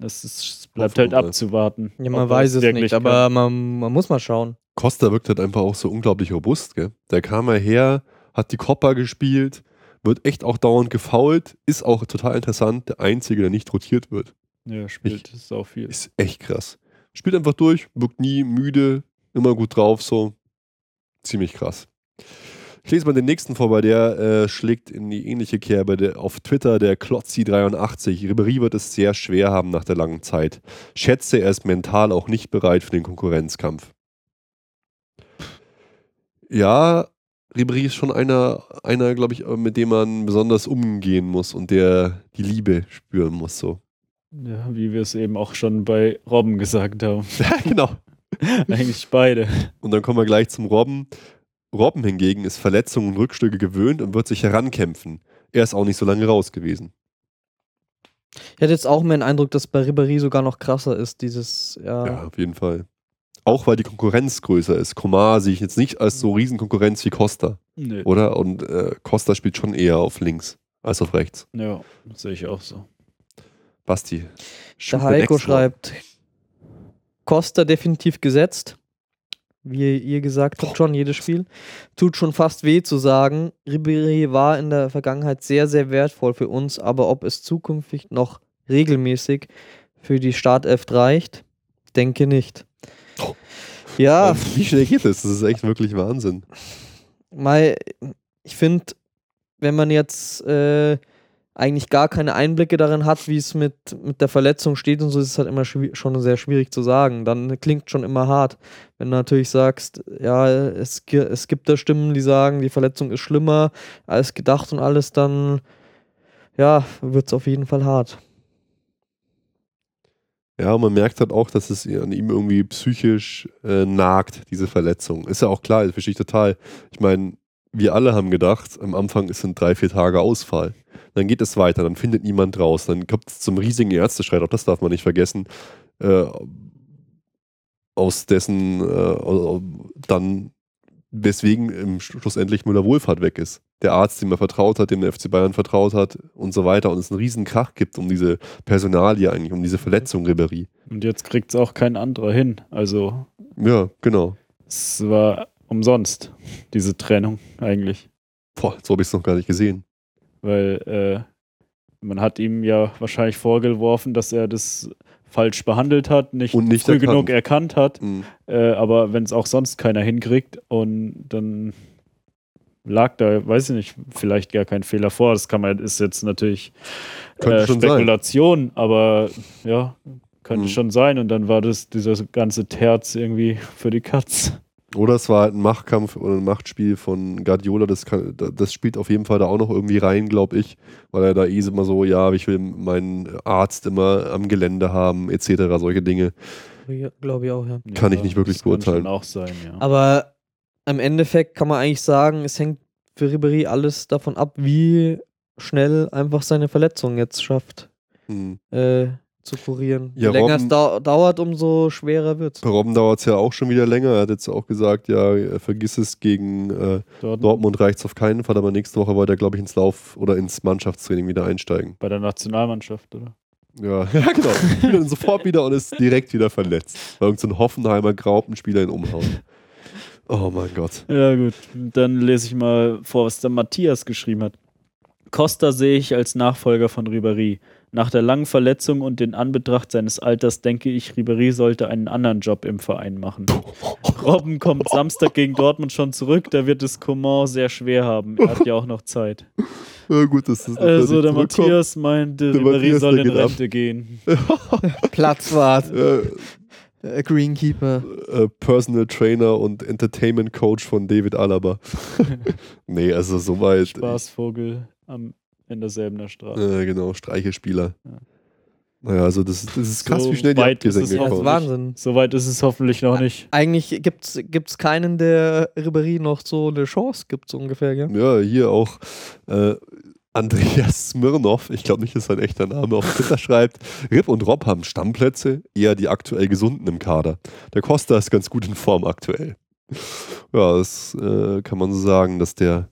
es ist, es bleibt Hoffen halt abzuwarten. Ja, man weiß es wirklich nicht, kann. aber man, man muss mal schauen. Costa wirkt halt einfach auch so unglaublich robust, gell? Der kam ja her, hat die Coppa gespielt, wird echt auch dauernd gefoult, ist auch total interessant, der Einzige, der nicht rotiert wird. Ja, spielt es auch viel. Ist echt krass. Spielt einfach durch, wirkt nie müde, immer gut drauf, so. Ziemlich krass. Ich lese mal den nächsten vor, weil der äh, schlägt in die ähnliche Kerbe. Der, auf Twitter der Klotzi83. Ribery wird es sehr schwer haben nach der langen Zeit. Schätze, er ist mental auch nicht bereit für den Konkurrenzkampf. Ja, Ribery ist schon einer, einer glaube ich, mit dem man besonders umgehen muss und der die Liebe spüren muss. So. Ja, wie wir es eben auch schon bei Robben gesagt haben. [LAUGHS] Ja, genau. Eigentlich beide. Und dann kommen wir gleich zum Robben. Robben hingegen ist Verletzungen und Rückstücke gewöhnt und wird sich herankämpfen. Er ist auch nicht so lange raus gewesen. Ich hatte jetzt auch mehr den Eindruck, dass bei Ribéry sogar noch krasser ist, dieses, ja. Ja, auf jeden Fall. Auch weil die Konkurrenz größer ist. Komar sehe ich jetzt nicht als so Riesenkonkurrenz wie Costa, Nee. oder? Und äh, Costa spielt schon eher auf links als auf rechts. Ja, das sehe ich auch so. Basti. Der Heiko schreibt, Costa definitiv gesetzt. Wie ihr gesagt habt, schon jedes Spiel. Tut schon fast weh zu sagen, Ribéry war in der Vergangenheit sehr, sehr wertvoll für uns, aber ob es zukünftig noch regelmäßig für die Startelf reicht, denke nicht. Oh. Ja, Also, Wie schnell geht das? Das ist echt wirklich Wahnsinn. Mal, ich finde, wenn man jetzt äh, eigentlich gar keine Einblicke darin hat, wie es mit, mit der Verletzung steht und so, ist es halt immer schon sehr schwierig zu sagen. Dann klingt schon immer hart. Wenn du natürlich sagst, ja, es, es gibt da Stimmen, die sagen, die Verletzung ist schlimmer als gedacht und alles, dann ja, wird es auf jeden Fall hart. Ja, und man merkt halt auch, dass es an ihm irgendwie psychisch äh, nagt, diese Verletzung. Ist ja auch klar, das verstehe ich total. Ich meine, wir alle haben gedacht, am Anfang ist sind drei, vier Tage Ausfall. Dann geht es weiter, dann findet niemand raus. Dann kommt es zum riesigen Ärztestreit, auch das darf man nicht vergessen. Äh, aus dessen äh, dann, weswegen schlussendlich Müller-Wohlfahrt weg ist. Der Arzt, dem er vertraut hat, dem der FC Bayern vertraut hat und so weiter. Und es einen riesen Krach gibt um diese Personalie eigentlich, um diese Verletzung Ribéry. Und jetzt kriegt es auch kein anderer hin. Also Ja, genau. es war umsonst, diese Trennung eigentlich. Boah, so habe ich es noch gar nicht gesehen. Weil äh, man hat ihm ja wahrscheinlich vorgeworfen, dass er das falsch behandelt hat, nicht, nicht früh erkannt. genug erkannt hat. Mhm. Äh, aber wenn es auch sonst keiner hinkriegt und dann lag da, weiß ich nicht, vielleicht gar kein Fehler vor. Das kann man, ist jetzt natürlich äh, schon sein. Spekulation, aber ja, könnte Mhm. schon sein. Und dann war das dieser ganze Terz irgendwie für die Katz. Oder es war halt ein Machtkampf oder ein Machtspiel von Guardiola. Das, kann, das spielt auf jeden Fall da auch noch irgendwie rein, glaube ich. Weil er da eh immer so, ja, ich will meinen Arzt immer am Gelände haben, etc. Solche Dinge. Glaube ich auch, ja. Kann ich nicht wirklich das kann beurteilen. Schon auch sein, ja. Aber im Endeffekt kann man eigentlich sagen, es hängt für Ribéry alles davon ab, wie schnell einfach seine Verletzung jetzt schafft Mhm. äh, zu kurieren. Ja, Je länger Robben- es dau dauert, umso schwerer wird es. Bei Robben dauert es ja auch schon wieder länger. Er hat jetzt auch gesagt, ja, äh, vergiss es, gegen äh, Dort Dortmund reicht es auf keinen Fall, aber nächste Woche wollte er, glaube ich, ins Lauf- oder ins Mannschaftstraining wieder einsteigen. bei der Nationalmannschaft, oder? Ja, [LAUGHS] ja genau. Spielt dann sofort wieder und ist direkt wieder verletzt. Weil irgendein so ein Hoffenheimer Graupenspieler ihn umhauen. Oh mein Gott. Ja, gut. Dann lese ich mal vor, was der Matthias geschrieben hat. Costa sehe ich als Nachfolger von Ribéry. Nach der langen Verletzung und in Anbetracht seines Alters denke ich, Ribéry sollte einen anderen Job im Verein machen. [LAUGHS] Robben kommt Samstag gegen Dortmund schon zurück, da wird es Coman sehr schwer haben. Er hat ja auch noch Zeit. Ja, gut, dass das Also der. Matthias meinte, Der Ribéry soll der in geht ab. Rente gehen. [LAUGHS] Platzwart, äh, Greenkeeper. äh, Personal Trainer und Entertainment Coach von David Alaba. [LAUGHS] nee, also soweit. Spaßvogel am, in derselben Straße. Äh, genau, Streichespieler. Ja. Naja, also das, das ist krass, So wie schnell die weit ist es das ist kommen. Wahnsinn. Soweit ist es hoffentlich noch nicht. Eigentlich gibt es keinen, der Ribéry noch so eine Chance gibt, so ungefähr, gell? Ja, hier auch äh, Andreas Smirnov, ich glaube nicht, dass sein echter Name auf Twitter schreibt. Rip und Rob haben Stammplätze, eher die aktuell Gesunden im Kader. Der Costa ist ganz gut in Form aktuell. Ja, das äh, kann man so sagen, dass der,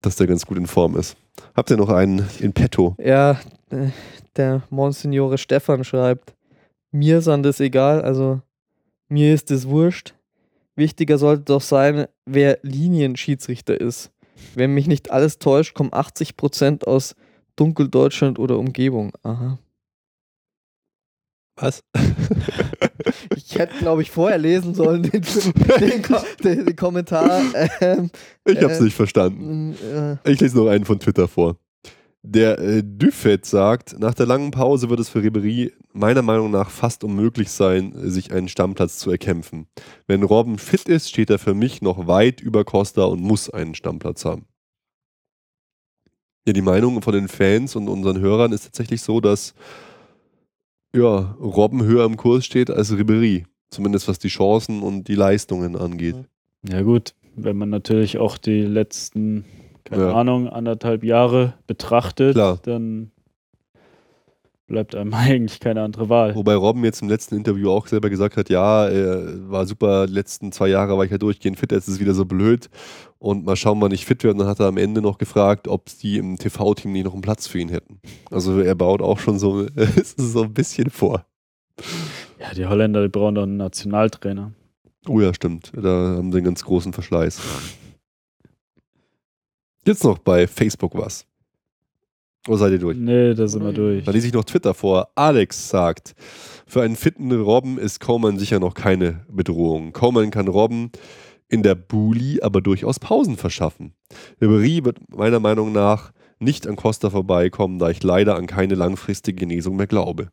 dass der ganz gut in Form ist. Habt ihr noch einen in petto? Ja, äh, der Monsignore Stefan schreibt, mir ist das egal, also mir ist es wurscht. Wichtiger sollte doch sein, wer Linienschiedsrichter ist. Wenn mich nicht alles täuscht, kommen 80% aus Dunkeldeutschland oder Umgebung. Aha. Was? [LAUGHS] Ich hätte, glaube ich, vorher lesen sollen, den, den, den, den Kommentar. Ähm, Ich hab's Äh, nicht verstanden. äh, Ich lese noch einen von Twitter vor. Der äh, Duffet sagt, nach der langen Pause wird es für Ribery meiner Meinung nach fast unmöglich sein, sich einen Stammplatz zu erkämpfen. Wenn Robben fit ist, steht er für mich noch weit über Costa und muss einen Stammplatz haben. Ja, die Meinung von den Fans und unseren Hörern ist tatsächlich so, dass ja, Robben höher im Kurs steht als Ribery. Zumindest was die Chancen und die Leistungen angeht. Ja, gut, wenn man natürlich auch die letzten, keine Ja. Ahnung, anderthalb Jahre betrachtet, Klar. dann bleibt einem [LAUGHS] eigentlich keine andere Wahl. Wobei Robben jetzt im letzten Interview auch selber gesagt hat, ja, er war super, die letzten zwei Jahre war ich ja durchgehend fit, jetzt ist es wieder so blöd und mal schauen, wann ich fit werde. Und dann hat er am Ende noch gefragt, ob die im TV-Team nicht noch einen Platz für ihn hätten. Also er baut auch schon so, [LAUGHS] so ein bisschen vor. Ja, die Holländer, die brauchen doch einen Nationaltrainer. Oh ja, stimmt, da haben sie einen ganz großen Verschleiß. Jetzt noch bei Facebook was. Oder seid ihr durch? Nee, da sind wir durch. Da lese ich noch Twitter vor. Alex sagt, für einen fitten Robben ist Coleman sicher noch keine Bedrohung. Coleman kann Robben in der Bully aber durchaus Pausen verschaffen. Ribery wird meiner Meinung nach nicht an Costa vorbeikommen, da ich leider an keine langfristige Genesung mehr glaube.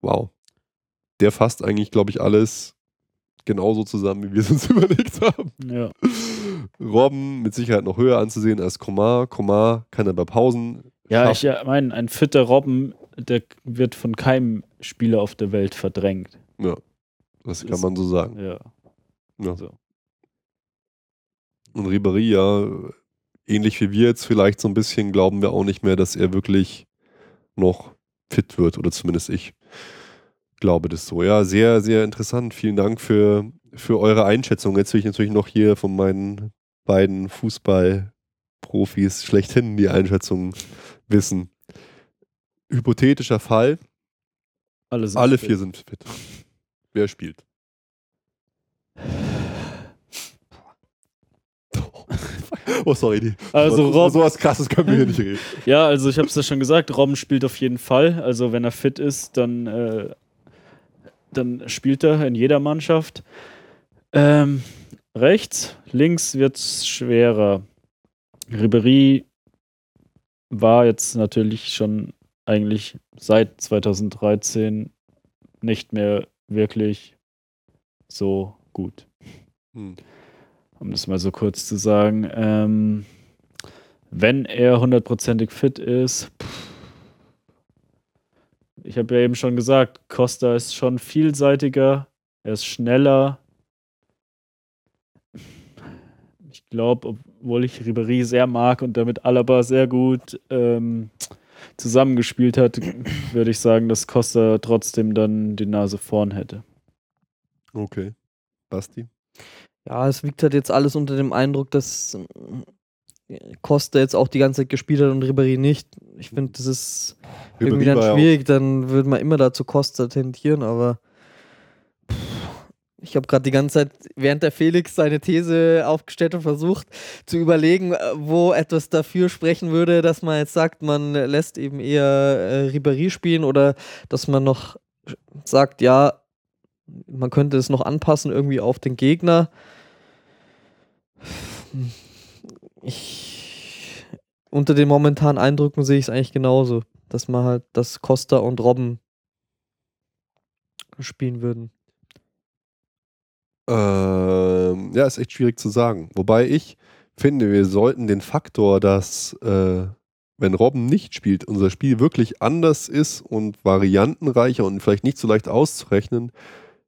Wow. Der fasst eigentlich, glaube ich, alles genauso zusammen, wie wir es uns [LAUGHS] überlegt haben. Ja. Robben mit Sicherheit noch höher anzusehen als Komar. Komar kann aber Pausen Ja, ich ja, meine, ein fitter Robben, der wird von keinem Spieler auf der Welt verdrängt. Das kann man so sagen. Ja. Ja. So. Und Ribéry, ja, ähnlich wie wir jetzt vielleicht so ein bisschen, glauben wir auch nicht mehr, dass er wirklich noch fit wird. Oder zumindest ich glaube das so. Ja, sehr, sehr interessant. Vielen Dank für, für eure Einschätzung. Jetzt will ich natürlich noch hier von meinen beiden Fußballprofis schlechthin die Einschätzung wissen. Hypothetischer Fall, Alle, sind alle fit. vier sind fit. Wer spielt? Oh, sorry. Die, Also so, Rob- so was krasses können wir hier nicht reden. Ja, also ich habe es ja schon gesagt, Robben spielt auf jeden Fall. Also wenn er fit ist, dann, äh, dann spielt er in jeder Mannschaft. Ähm, rechts, links wird es schwerer. Ribery war jetzt natürlich schon eigentlich seit 2013 nicht mehr wirklich so gut Hm. um das mal so kurz zu sagen. Ähm, wenn er hundertprozentig fit ist, pff, ich habe ja eben schon gesagt, Costa ist schon vielseitiger, er ist schneller. Ich glaube, obwohl ich Ribery sehr mag und damit Alaba sehr gut ähm, zusammengespielt hat, würde ich sagen, dass Costa trotzdem dann die Nase vorn hätte. Okay. Basti? Ja, es wiegt halt jetzt alles unter dem Eindruck, dass Costa jetzt auch die ganze Zeit gespielt hat und Ribéry nicht. Ich finde, das ist irgendwie Ribéry war dann schwierig. Dann würde man immer dazu Costa tendieren, aber pff, ich habe gerade die ganze Zeit, während der Felix seine These aufgestellt und versucht zu überlegen, äh, wo etwas dafür sprechen würde, dass man jetzt sagt, man lässt eben eher äh, Ribéry spielen oder dass man noch sagt, ja, man könnte es noch anpassen irgendwie auf den Gegner. Ich, unter den momentanen Eindrücken sehe ich es eigentlich genauso, dass man halt, dass Costa und Robben spielen würden. Ähm, ja, ist echt schwierig zu sagen. Wobei ich finde, wir sollten den Faktor, dass, äh, wenn Robben nicht spielt, unser Spiel wirklich anders ist und variantenreicher und vielleicht nicht so leicht auszurechnen,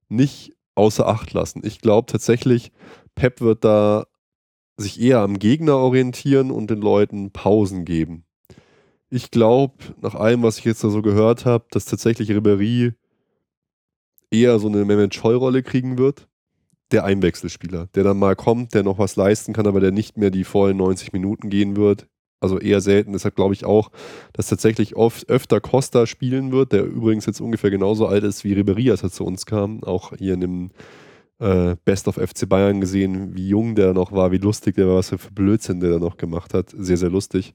nicht außer Acht lassen. Ich glaube tatsächlich, Pep wird da sich eher am Gegner orientieren und den Leuten Pausen geben. Ich glaube, nach allem, was ich jetzt da so gehört habe, dass tatsächlich Ribéry eher so eine Mehmet Scholl-Rolle kriegen wird. Der Einwechselspieler, der dann mal kommt, der noch was leisten kann, aber der nicht mehr die vollen 90 Minuten gehen wird. Also eher selten. Deshalb glaube ich auch, dass tatsächlich oft öfter Costa spielen wird, der übrigens jetzt ungefähr genauso alt ist wie Ribéry, als er zu uns kam. Auch hier in dem äh, Best of FC Bayern gesehen, wie jung der noch war, wie lustig der war, was für Blödsinn der da noch gemacht hat. Sehr, sehr lustig.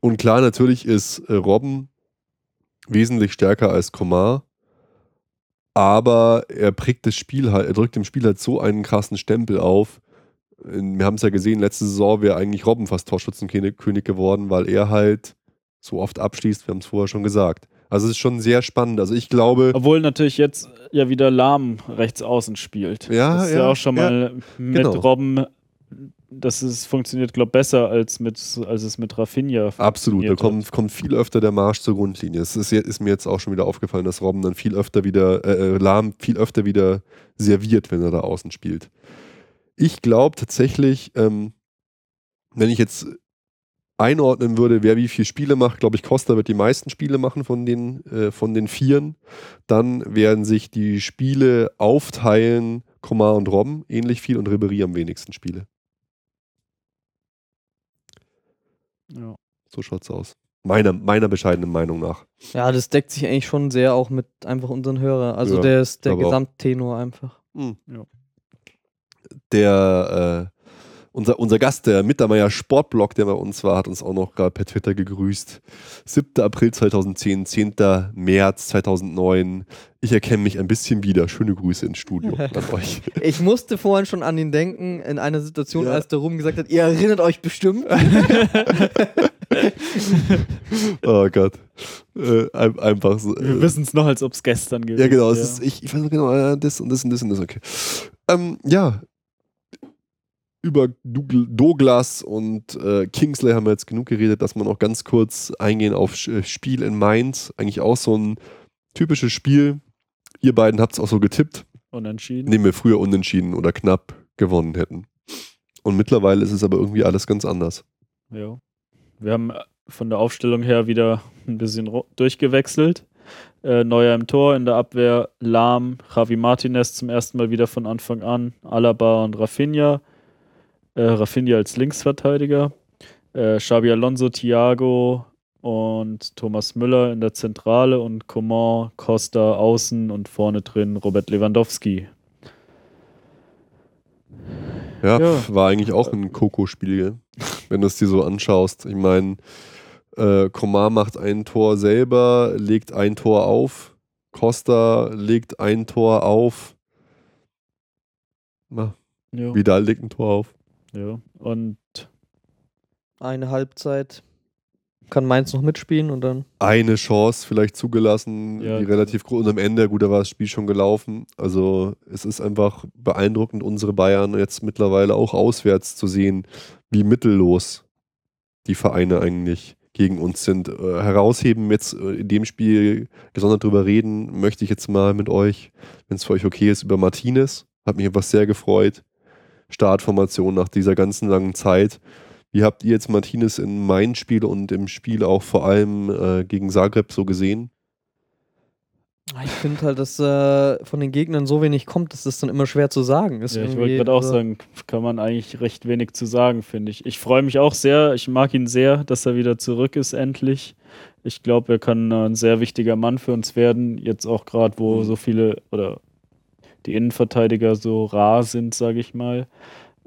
Und klar, natürlich ist äh, Robben wesentlich stärker als Komar. aber er prägt das Spiel halt, er drückt dem Spiel halt so einen krassen Stempel auf. Wir haben es ja gesehen, letzte Saison wäre eigentlich Robben fast Torschützenkönig geworden, weil er halt so oft abschließt, wir haben es vorher schon gesagt. Also es ist schon sehr spannend. Also ich glaube. Obwohl natürlich jetzt ja wieder Lahm rechts außen spielt. Ja, das ist ja, ja auch schon mal mit genau. Robben. Das ist, funktioniert, glaube ich, besser als, mit, als es mit Rafinha Absolut, da funktioniert kommt, kommt viel öfter der Marsch zur Grundlinie. Es ist, ist mir jetzt auch schon wieder aufgefallen, dass Robben dann viel öfter wieder, äh, äh, Lahm viel öfter wieder serviert, wenn er da außen spielt. Ich glaube tatsächlich, ähm, wenn ich jetzt einordnen würde, wer wie viele Spiele macht, glaube ich, Costa wird die meisten Spiele machen von den, äh, von den Vieren. Dann werden sich die Spiele aufteilen, Komar und Robben ähnlich viel und Ribery am wenigsten Spiele. Ja. So schaut's aus. Meiner, meiner bescheidenen Meinung nach. Ja, das deckt sich eigentlich schon sehr auch mit einfach unseren Hörern. Also Ja, der ist der. Gesamttenor einfach. Hm. Ja. Der, äh, unser, unser Gast, der Mittermeier Sportblog, der bei uns war, hat uns auch noch gerade per Twitter gegrüßt. 7. April 2010, 10. März 2009. Ich erkenne mich ein bisschen wieder. Schöne Grüße ins Studio [LAUGHS] an euch. Ich musste vorhin schon an ihn denken, in einer Situation, Ja. als der Ruben gesagt hat, ihr erinnert euch bestimmt. [LAUGHS] Oh Gott. Äh, ein- einfach so. Wir Äh, wissen es noch, als ob es gestern gewesen ja, genau. Es wäre. ist, ich, ich weiß noch genau, äh, das und das und das und das. Okay. Ähm, ja. Über Dougl- Douglas und äh, Kingsley haben wir jetzt genug geredet, dass wir noch ganz kurz eingehen auf äh, Spiel in Mainz. Eigentlich auch so ein typisches Spiel. Ihr beiden habt es auch so getippt, Unentschieden. indem wir früher unentschieden oder knapp gewonnen hätten. Und mittlerweile ist es aber irgendwie alles ganz anders. Ja. Wir haben äh, von der Aufstellung her wieder ein bisschen durchgewechselt. Äh, Neuer im Tor, in der Abwehr Lahm, Javi Martinez zum ersten Mal wieder von Anfang an, Alaba und Rafinha. Äh, Rafinha als Linksverteidiger. Äh, Xabi Alonso, Thiago und Thomas Müller in der Zentrale und Coman, Costa außen und vorne drin Robert Lewandowski. Ja, Ja. war eigentlich auch ein Coco-Spiel, gell? [LAUGHS] wenn du es dir so anschaust. Ich meine, äh, Komar macht ein Tor selber, legt ein Tor auf. Costa legt ein Tor auf. Na. Vidal legt ein Tor auf. Ja. Und Eine Halbzeit. Kann Mainz noch mitspielen und dann. Eine Chance vielleicht zugelassen, Ja. die relativ groß. Und am Ende, gut, da war das Spiel schon gelaufen. Also es ist einfach beeindruckend, unsere Bayern jetzt mittlerweile auch auswärts zu sehen, wie mittellos die Vereine eigentlich gegen uns sind. Äh, herausheben jetzt äh, in dem Spiel gesondert drüber reden, möchte ich jetzt mal mit euch, wenn es für euch okay ist, über Martinez. Hat mich etwas sehr gefreut. Startformation nach dieser ganzen langen Zeit. Wie habt ihr jetzt Martinez in mein Spiel und im Spiel auch vor allem äh, gegen Zagreb so gesehen? Ich finde halt, dass äh, von den Gegnern so wenig kommt, dass das dann immer schwer zu sagen ist. Ja, ich wollte gerade auch sagen, kann man eigentlich recht wenig zu sagen, finde ich. Ich freue mich auch sehr, ich mag ihn sehr, dass er wieder zurück ist, endlich. Ich glaube, er kann äh, ein sehr wichtiger Mann für uns werden. Jetzt auch gerade, wo Mhm. so viele oder die Innenverteidiger so rar sind, sage ich mal.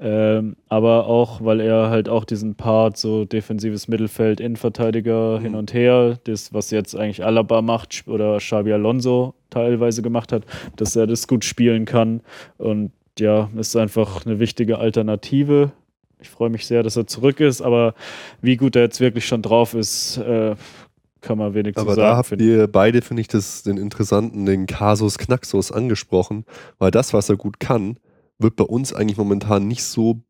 Ähm, aber auch, weil er halt auch diesen Part, so defensives Mittelfeld, Innenverteidiger Mhm. hin und her, das, was jetzt eigentlich Alaba macht oder Xabi Alonso teilweise gemacht hat, dass er das gut spielen kann. Und ja, ist einfach eine wichtige Alternative. Ich freue mich sehr, dass er zurück ist, aber wie gut er jetzt wirklich schon drauf ist, äh, kann man wenig Aber zu da sagen. habt finde ich. ihr beide, finde ich, das, den interessanten, den Kasus Knaxus angesprochen, weil das, was er gut kann, wird bei uns eigentlich momentan nicht so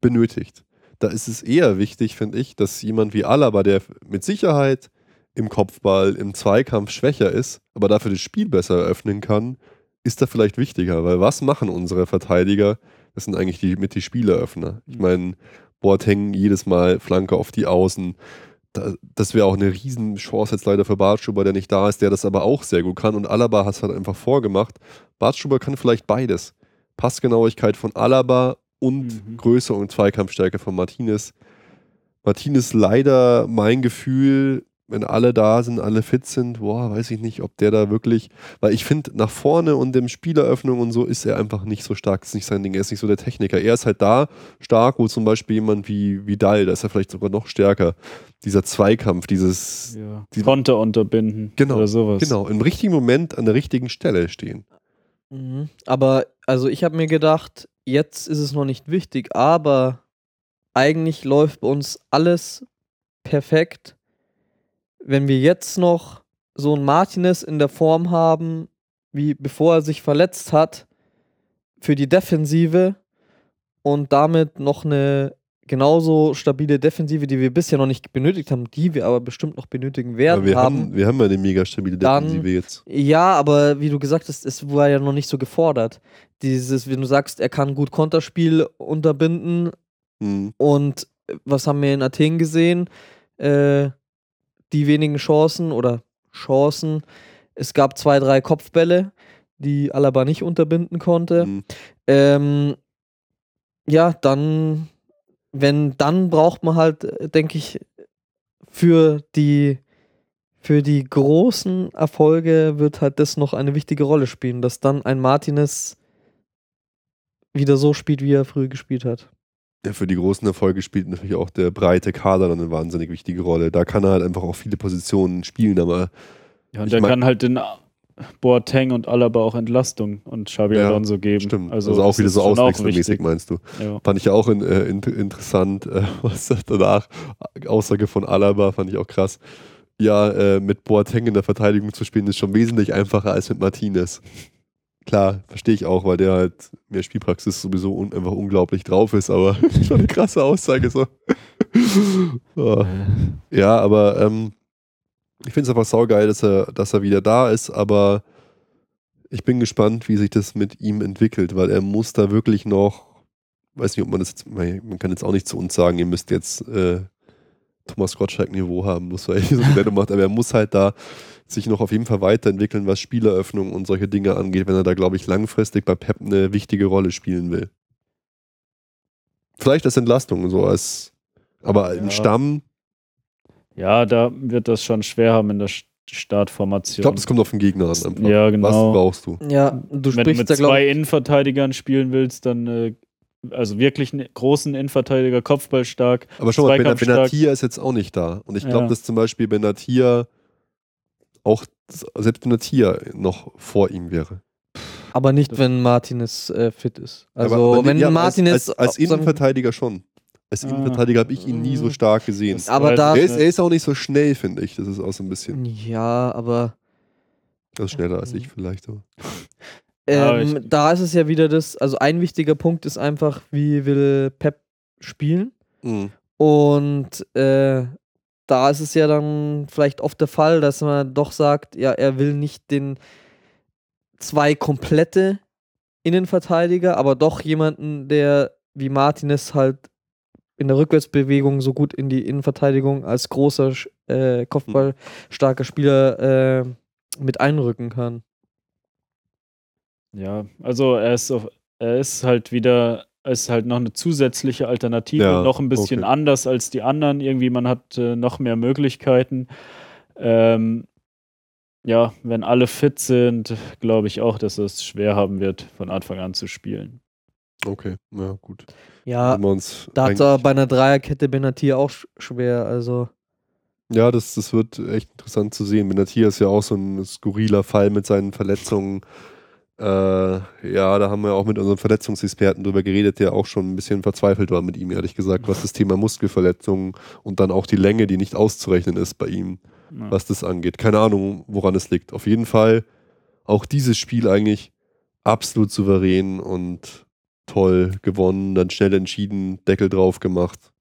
benötigt. Da ist es eher wichtig, finde ich, dass jemand wie Alaba, der mit Sicherheit im Kopfball, im Zweikampf schwächer ist, aber dafür das Spiel besser eröffnen kann, ist da vielleicht wichtiger, weil was machen unsere Verteidiger? Das sind eigentlich die, mit die Spieleröffner. Ich meine, Boateng jedes Mal Flanke auf die Außen, da, das wäre auch eine Riesenchance jetzt leider für Bartschuber, der nicht da ist, der das aber auch sehr gut kann. Und Alaba hat es halt einfach vorgemacht. Bartschuber kann vielleicht beides. Passgenauigkeit von Alaba und Mhm. Größe und Zweikampfstärke von Martinez. Martinez leider mein Gefühl, wenn alle da sind, alle fit sind, boah, weiß ich nicht, ob der da wirklich, weil ich finde, nach vorne und dem Spieleröffnung und so ist er einfach nicht so stark, das ist nicht sein Ding, er ist nicht so der Techniker. Er ist halt da stark, wo zum Beispiel jemand wie Vidal, da ist er vielleicht sogar noch stärker. Dieser Zweikampf, dieses, Ja. Die- Konter unterbinden Genau, oder sowas. genau, im richtigen Moment an der richtigen Stelle stehen. Mhm. Aber also ich habe mir gedacht, jetzt ist es noch nicht wichtig, aber eigentlich läuft bei uns alles perfekt. Wenn wir jetzt noch so einen Martinez in der Form haben, wie bevor er sich verletzt hat, für die Defensive und damit noch eine genauso stabile Defensive, die wir bisher noch nicht benötigt haben, die wir aber bestimmt noch benötigen werden Aber wir haben. haben, wir haben ja eine mega stabile Dann- Defensive jetzt. Ja, aber wie du gesagt hast, es war ja noch nicht so gefordert. Dieses, wenn du sagst, er kann gut Konterspiel unterbinden Mhm. und äh, was haben wir in Athen gesehen? Äh, die wenigen Chancen oder Chancen. Es gab zwei, drei Kopfbälle, die Alaba nicht unterbinden konnte. Mhm. Ähm, ja, dann, wenn, dann braucht man halt, denke ich, für die, für die großen Erfolge wird halt das noch eine wichtige Rolle spielen, dass dann ein Martinez wieder so spielt, wie er früher gespielt hat. Ja, für die großen Erfolge spielt natürlich auch der breite Kader dann eine wahnsinnig wichtige Rolle. Da kann er halt einfach auch viele Positionen spielen, aber Ja, und der kann halt den Boateng und Alaba auch Entlastung und Xabi Ja, Alonso geben. stimmt. Also, Also, auch wieder so auswechselmäßig, meinst du? Ja. Fand ich ja auch in, äh, in, interessant, äh, [LAUGHS] was danach, Aussage von Alaba, fand ich auch krass. Ja, äh, mit Boateng in der Verteidigung zu spielen, ist schon wesentlich einfacher als mit Martinez. Klar, verstehe ich auch, weil der halt mehr Spielpraxis sowieso un einfach unglaublich drauf ist, aber [LAUGHS] schon eine krasse Aussage so. oh. [LAUGHS] Ja, aber ähm, ich finde es einfach saugeil, dass er, dass er wieder da ist, aber ich bin gespannt, wie sich das mit ihm entwickelt, weil er muss da wirklich noch, weiß nicht, ob man das jetzt, man kann jetzt auch nicht zu uns sagen, ihr müsst jetzt äh, Thomas Gottschalk-Niveau haben, muss [LAUGHS] er so eine Sendung macht, aber er muss halt da sich noch auf jeden Fall weiterentwickeln, was Spieleröffnung und solche Dinge angeht, wenn er da, glaube ich, langfristig bei Pep eine wichtige Rolle spielen will. Vielleicht als Entlastung, so als, aber im Ja. Stamm, ja, da wird das schon schwer haben in der St- ich Startformation. glaube, das kommt auf den Gegner an. Einfach. Ja, Was genau. brauchst du? Ja, du Wenn du sprichst mit da, zwei. Innenverteidigern spielen willst, dann äh, also wirklich einen großen Innenverteidiger, Kopfballstark. Aber schon mal, Ben-. Benatia ist jetzt auch nicht da. Und ich glaube, Ja. dass zum Beispiel Benatia auch, selbst Benatia noch vor ihm wäre. Aber nicht, wenn Martinez äh, fit ist. Also, Aber- aber wenn ja, Martinez. Als, als, als Innenverteidiger schon. Als Ah. Innenverteidiger habe ich ihn nie so stark gesehen. Das Aber da- Er ist, er ist auch nicht so schnell, finde ich. Das ist auch so ein bisschen. Ja, aber Also schneller als ich vielleicht. Aber. Aber ähm, ich- da ist es ja wieder das. Also, ein wichtiger Punkt ist einfach, wie will Pep spielen? Mhm. Und äh, da ist es ja dann vielleicht oft der Fall, dass man doch sagt, ja, er will nicht den zwei komplette Innenverteidiger, aber doch jemanden, der wie Martinez halt in der Rückwärtsbewegung so gut in die Innenverteidigung als großer äh, Kopfballstarker Spieler äh, mit einrücken kann. Ja, also er ist, auf, er ist halt wieder, er ist halt noch eine zusätzliche Alternative, Ja, noch ein bisschen okay. anders als die anderen. Irgendwie, man hat äh, noch mehr Möglichkeiten. Ähm, ja, wenn alle fit sind, glaube ich auch, dass es schwer haben wird, von Anfang an zu spielen. Okay, ja, gut. Ja, da hat er bei einer Dreierkette Benatir auch sch schwer. Also, Ja, das, das wird echt interessant zu sehen. Benatia ist ja auch so ein skurriler Fall mit seinen Verletzungen. Äh, ja, da haben wir auch mit unserem Verletzungsexperten drüber geredet, der auch schon ein bisschen verzweifelt war mit ihm, ehrlich gesagt, was das Thema Muskelverletzungen und dann auch die Länge, die nicht auszurechnen ist bei ihm, Ja. was das angeht. Keine Ahnung, woran es liegt. Auf jeden Fall auch dieses Spiel eigentlich absolut souverän und toll gewonnen, dann schnell entschieden, Deckel drauf gemacht.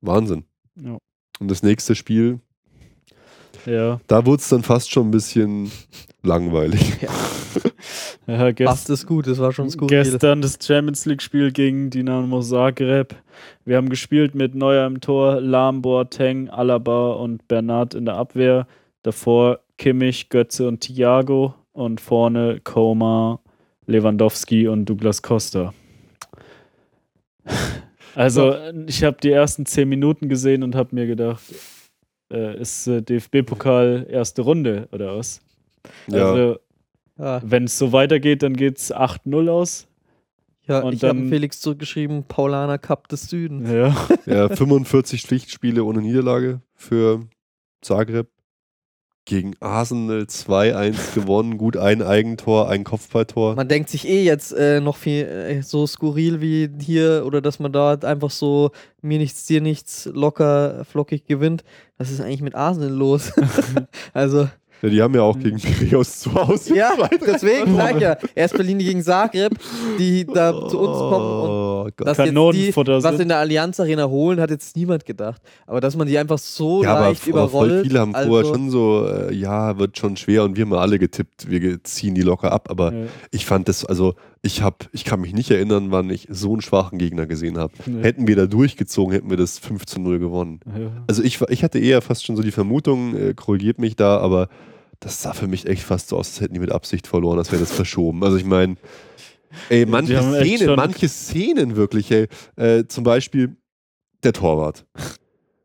Wahnsinn. Ja. Und das nächste Spiel, Ja, da wurde es dann fast schon ein bisschen langweilig. ja [LAUGHS] [LAUGHS] gest passt es gut, das war schon skurril. gestern das Champions League-Spiel gegen Dinamo Zagreb. Wir haben gespielt mit Neuer im Tor, Lahm, Boateng, Alaba und Bernat in der Abwehr. Davor Kimmich, Götze und Thiago und vorne Koma, Lewandowski und Douglas Costa. [LAUGHS] Also, ich habe die ersten zehn Minuten gesehen und habe mir gedacht, äh, ist äh, DFB-Pokal erste Runde oder was? Ja, Also, Ja, wenn es so weitergeht, dann geht es 8-0 aus. ja Und ich habe dann- Felix zurückgeschrieben, Paulaner Cup des Südens. Ja. ja, 45 Pflichtspiele ohne Niederlage für Zagreb. Gegen Arsenal 2-1 gewonnen, gut ein Eigentor, ein Kopfballtor. Man denkt sich eh jetzt äh, noch viel äh, so skurril wie hier oder dass man da einfach so mir nichts, dir nichts locker, flockig gewinnt. Was ist eigentlich mit Arsenal los? [LAUGHS] also, Ja, die haben ja auch gegen Piraeus zu Hause. ja, deswegen [LAUGHS] sag ich ja, erst Berlin gegen Zagreb, die da zu uns kommen und Oh Gott. dass jetzt die Kanonenfutter was in der Allianz Arena holen, hat jetzt niemand gedacht. Aber dass man die einfach so ja, aber, leicht aber voll überrollt. viele haben also, vorher schon so, äh, ja, wird schon schwer und wir haben alle getippt, wir ziehen die locker ab, aber Ja. ich fand das, also ich habe, ich kann mich nicht erinnern, wann ich so einen schwachen Gegner gesehen habe. Ja. Hätten wir da durchgezogen, hätten wir das 5 zu 0 gewonnen. Ja. Also ich, ich hatte eher fast schon so die Vermutung, äh, korrigiert mich da, aber das sah für mich echt fast so aus, als hätten die mit Absicht verloren, als wäre das verschoben. Also ich meine, ey, manche Szenen, manche Szenen wirklich, ey, äh, zum Beispiel der Torwart.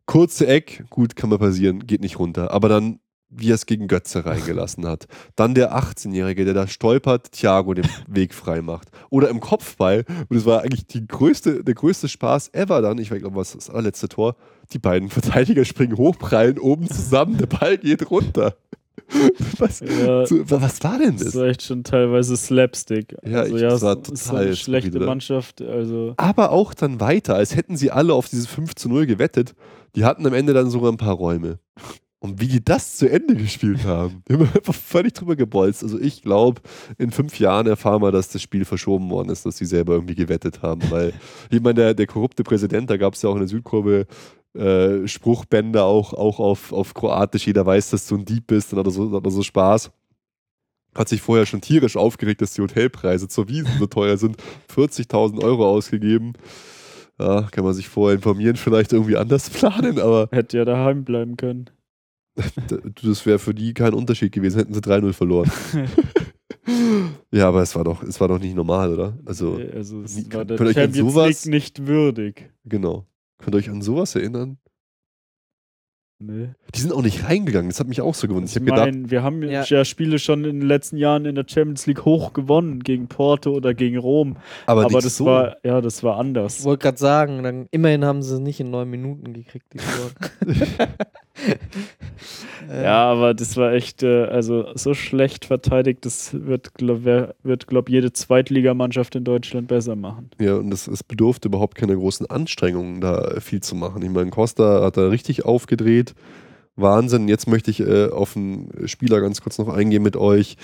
Kurze Eck, gut, kann mal passieren, geht nicht runter. Aber dann, wie er es gegen Götze reingelassen hat. Dann der 18-Jährige, der da stolpert, Thiago den Weg frei macht. Oder im Kopfball, und das war eigentlich die größte, der größte Spaß ever dann, ich glaube, was das allerletzte Tor, die beiden Verteidiger springen hoch, prallen oben zusammen, der Ball geht runter. [LAUGHS] Was, Ja, wa- was war denn das das? war echt schon teilweise Slapstick. Ja, also ich- ja, das war es total eine schlechte skurril. Mannschaft. Also Aber auch dann weiter, als hätten sie alle auf dieses 5 zu 0 gewettet. Die hatten am Ende dann sogar ein paar Räume. Und wie die das zu Ende [LAUGHS] gespielt haben, die haben einfach völlig drüber gebolzt. Also ich glaube, in fünf Jahren erfahren wir, dass das Spiel verschoben worden ist, dass sie selber irgendwie gewettet haben. Weil, ich meine, der, der korrupte Präsident, da gab es ja auch in der Südkurve äh, Spruchbänder auch, auch auf, auf Kroatisch. Jeder weiß, dass du ein Dieb bist und hat so, hat so Spaß. Hat sich vorher schon tierisch aufgeregt, dass die Hotelpreise zur Wiesen so teuer sind. 40.000 Euro ausgegeben. Ja, kann man sich vorher informieren, vielleicht irgendwie anders planen, aber hätte ja daheim bleiben können. [LAUGHS] Das wäre für die kein Unterschied gewesen, hätten sie 3-0 verloren. [LAUGHS] ja, aber es war doch, es war doch nicht normal, oder? Also, also es nie- war der Champions sowas- League nicht würdig. genau. Könnt ihr euch an sowas erinnern? Nee. Die sind auch nicht reingegangen, das hat mich auch so gewundert. Ich Ich habe gedacht, meine, wir haben Ja. ja. Spiele schon in den letzten Jahren in der Champions League hoch gewonnen, gegen Porto oder gegen Rom. aber, Aber, das so. war, ja, das war Ich anders. wollte gerade sagen, dann, immerhin haben sie es nicht in neun Minuten gekriegt, die Tore. [LAUGHS] [LAUGHS] [LAUGHS] Ja, aber das war echt, äh, also so schlecht verteidigt, das wird, glaube glaub, jede Zweitligamannschaft in Deutschland besser machen. Ja, und es, es bedurfte überhaupt keine großen Anstrengungen, da viel zu machen. Ich meine, Costa hat da richtig aufgedreht. Wahnsinn. Jetzt möchte ich äh, auf einen Spieler ganz kurz noch eingehen mit euch,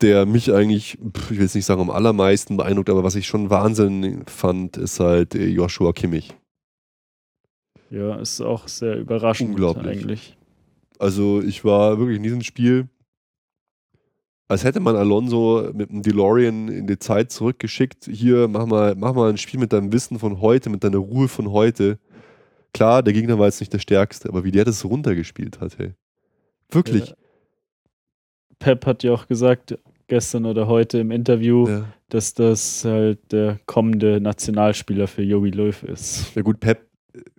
der mich eigentlich, ich will jetzt nicht sagen am allermeisten beeindruckt, aber was ich schon Wahnsinn fand, ist halt äh, Joshua Kimmich. Ja, ist auch sehr überraschend Unglaublich. eigentlich. Also ich war wirklich in diesem Spiel, als hätte man Alonso mit einem DeLorean in die Zeit zurückgeschickt. Hier, mach mal, mach mal ein Spiel mit deinem Wissen von heute, mit deiner Ruhe von heute. Klar, der Gegner war jetzt nicht der stärkste, aber wie der das runtergespielt hat, hey. Wirklich. Ja. Pep hat ja auch gesagt, gestern oder heute im Interview, Ja. dass das halt der kommende Nationalspieler für Jogi Löw ist. ja gut, Pep,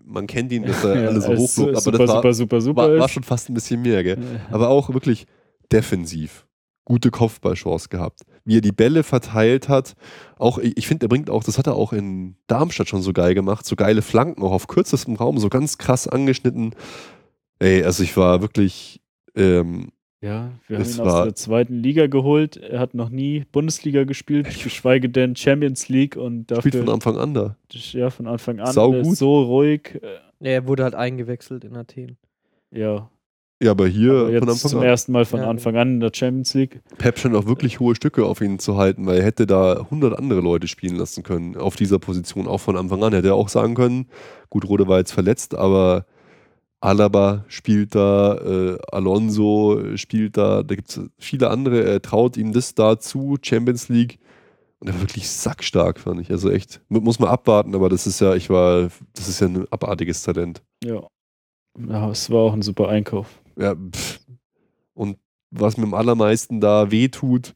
man kennt ihn, dass [LAUGHS] er Ja, alle so hochlobt, aber super, das war, super, super, super, war, war schon fast ein bisschen mehr, gell? Aber auch wirklich defensiv. Gute Kopfballchance gehabt. Wie er die Bälle verteilt hat. Auch, ich ich finde, er bringt auch, das hat er auch in Darmstadt schon so geil gemacht, so geile Flanken, auch auf kürzestem Raum, so ganz krass angeschnitten. Ey, also ich war wirklich, ähm, Ja, wir haben Es ihn aus der zweiten Liga geholt. Er hat noch nie Bundesliga gespielt, geschweige denn Champions League und spielt dafür von Anfang an da. ja, von Anfang an Sau gut. so ruhig. Ja, er wurde halt eingewechselt in Athen. Ja, Ja, aber hier aber von jetzt Anfang zum an. ersten Mal von Ja. Anfang an in der Champions League. Pep scheint auch wirklich hohe Stücke auf ihn zu halten, weil er hätte da 100 andere Leute spielen lassen können auf dieser Position, auch von Anfang an. Hätte er auch sagen können, gut, Rode war jetzt verletzt, aber Alaba spielt da, äh, Alonso spielt da, da gibt es viele andere. Er traut ihm das da zu, Champions League. Und er war wirklich sackstark, fand ich. Also echt, mu- muss man abwarten, aber das ist ja, ich war, das ist ja ein abartiges Talent. Ja. ja, es war auch ein super Einkauf. Ja, pff. Und was mir am allermeisten da wehtut,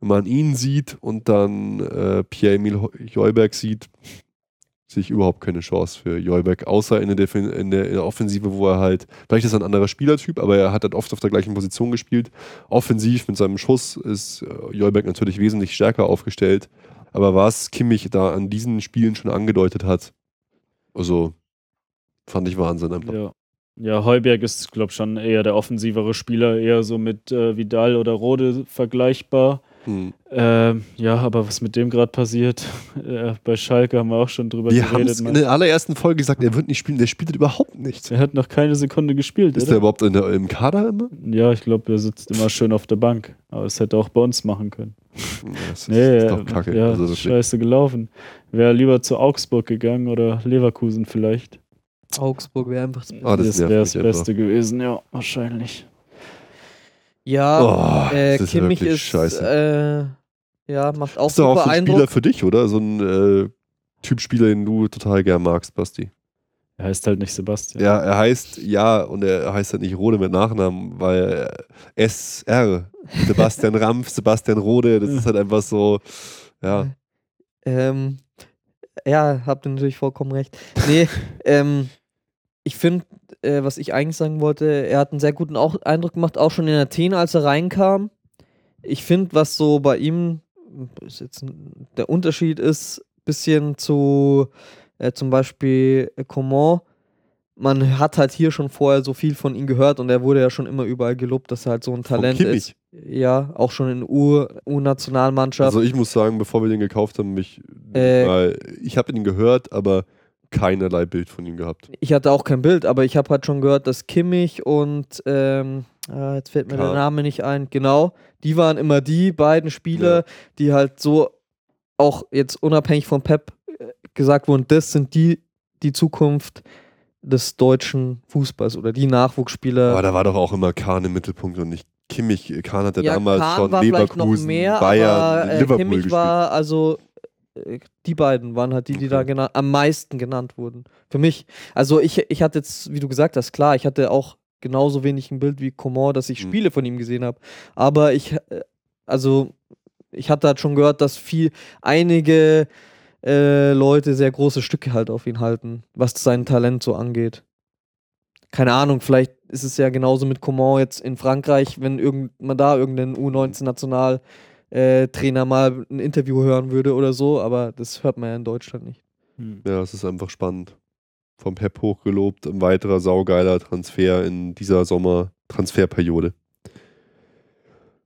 wenn man ihn sieht und dann äh, Pierre-Emil Heuberg sieht, sehe ich überhaupt keine Chance für Jolbeck, außer in der, in, der, in der Offensive, wo er halt, vielleicht ist er ein anderer Spielertyp, aber er hat halt oft auf der gleichen Position gespielt. Offensiv mit seinem Schuss ist äh, Jolbeck natürlich wesentlich stärker aufgestellt. Aber was Kimmich da an diesen Spielen schon angedeutet hat, also fand ich Wahnsinn einfach. Ja. Ja, Heuberg ist, glaube ich, schon eher der offensivere Spieler, eher so mit äh, Vidal oder Rode vergleichbar. Hm. Ähm, ja, aber was mit dem gerade passiert, [LAUGHS] äh, bei Schalke haben wir auch schon drüber Wir haben geredet. es in man. der allerersten Folge gesagt, er wird nicht spielen, der spielt überhaupt nicht. Er hat noch keine Sekunde gespielt, Ist der oder? überhaupt in der, im Kader immer? Ja, ich glaube, er sitzt immer schön auf der Bank. Aber es hätte auch bei uns machen können. Ja, Das ist, Nee, ist doch äh, kacke. ja, also scheiße gelaufen. Wäre lieber zu Augsburg gegangen oder Leverkusen vielleicht. Augsburg wäre einfach. das Beste. Ah, das das mich das Beste gewesen, ja, wahrscheinlich. Ja, Oh, äh, das ist Kimmich wirklich ist. scheiße. Äh, ja, macht auch ist doch auch super so ein Spieler Eindruck. für dich, oder? So ein äh, Typ Spieler, den du total gern magst, Basti. Er heißt halt nicht Sebastian. Ja, er heißt, ja, und er heißt halt nicht Rode mit Nachnamen, weil SR, Sebastian [LAUGHS] Rampf, Sebastian Rode, das ist halt einfach so, ja. Ähm, ja, habt ihr natürlich vollkommen recht. Nee, [LAUGHS] ähm, ich finde, äh, was ich eigentlich sagen wollte, er hat einen sehr guten auch Eindruck gemacht, auch schon in Athen, als er reinkam. Ich finde, was so bei ihm der Unterschied ist, bisschen zu äh, zum Beispiel äh, Coman. Man hat halt hier schon vorher so viel von ihm gehört und er wurde ja schon immer überall gelobt, dass er halt so ein Talent ist. Ja, auch schon in U-Nationalmannschaft. Also ich muss sagen, bevor wir den gekauft haben, mich, Äh. ich habe ihn gehört, aber keinerlei Bild von ihm gehabt. Ich hatte auch kein Bild, aber ich habe halt schon gehört, dass Kimmich und ähm, ah, jetzt fällt mir Kahn. der Name nicht ein. Genau, die waren immer die beiden Spieler, Ja. die halt so auch jetzt unabhängig von Pep äh, gesagt wurden, das sind die die Zukunft des deutschen Fußballs oder die Nachwuchsspieler. Aber da war doch auch immer Kahn im Mittelpunkt und nicht Kimmich. Kahn hat ja, damals Kahn schon Leverkusen, mehr, Bayern, aber äh, Liverpool Kimmich gespielt. war also äh, die beiden waren halt die, die da Okay. gena- am meisten genannt wurden. Für mich. Also ich, ich hatte jetzt, wie du gesagt hast, klar, ich hatte auch genauso wenig ein Bild wie Coman, dass ich Mhm. Spiele von ihm gesehen habe. Aber ich, äh, also ich hatte halt schon gehört, dass viel einige äh, Leute sehr große Stücke halt auf ihn halten, was sein Talent so angeht. Keine Ahnung, vielleicht ist es ja genauso mit Coman jetzt in Frankreich, wenn irgend, man da irgendeinen U19-National äh, Trainer mal ein Interview hören würde oder so, aber das hört man ja in Deutschland nicht. Hm. Ja, es ist einfach spannend. Vom Pep hochgelobt, ein weiterer saugeiler Transfer in dieser Sommer-Transferperiode.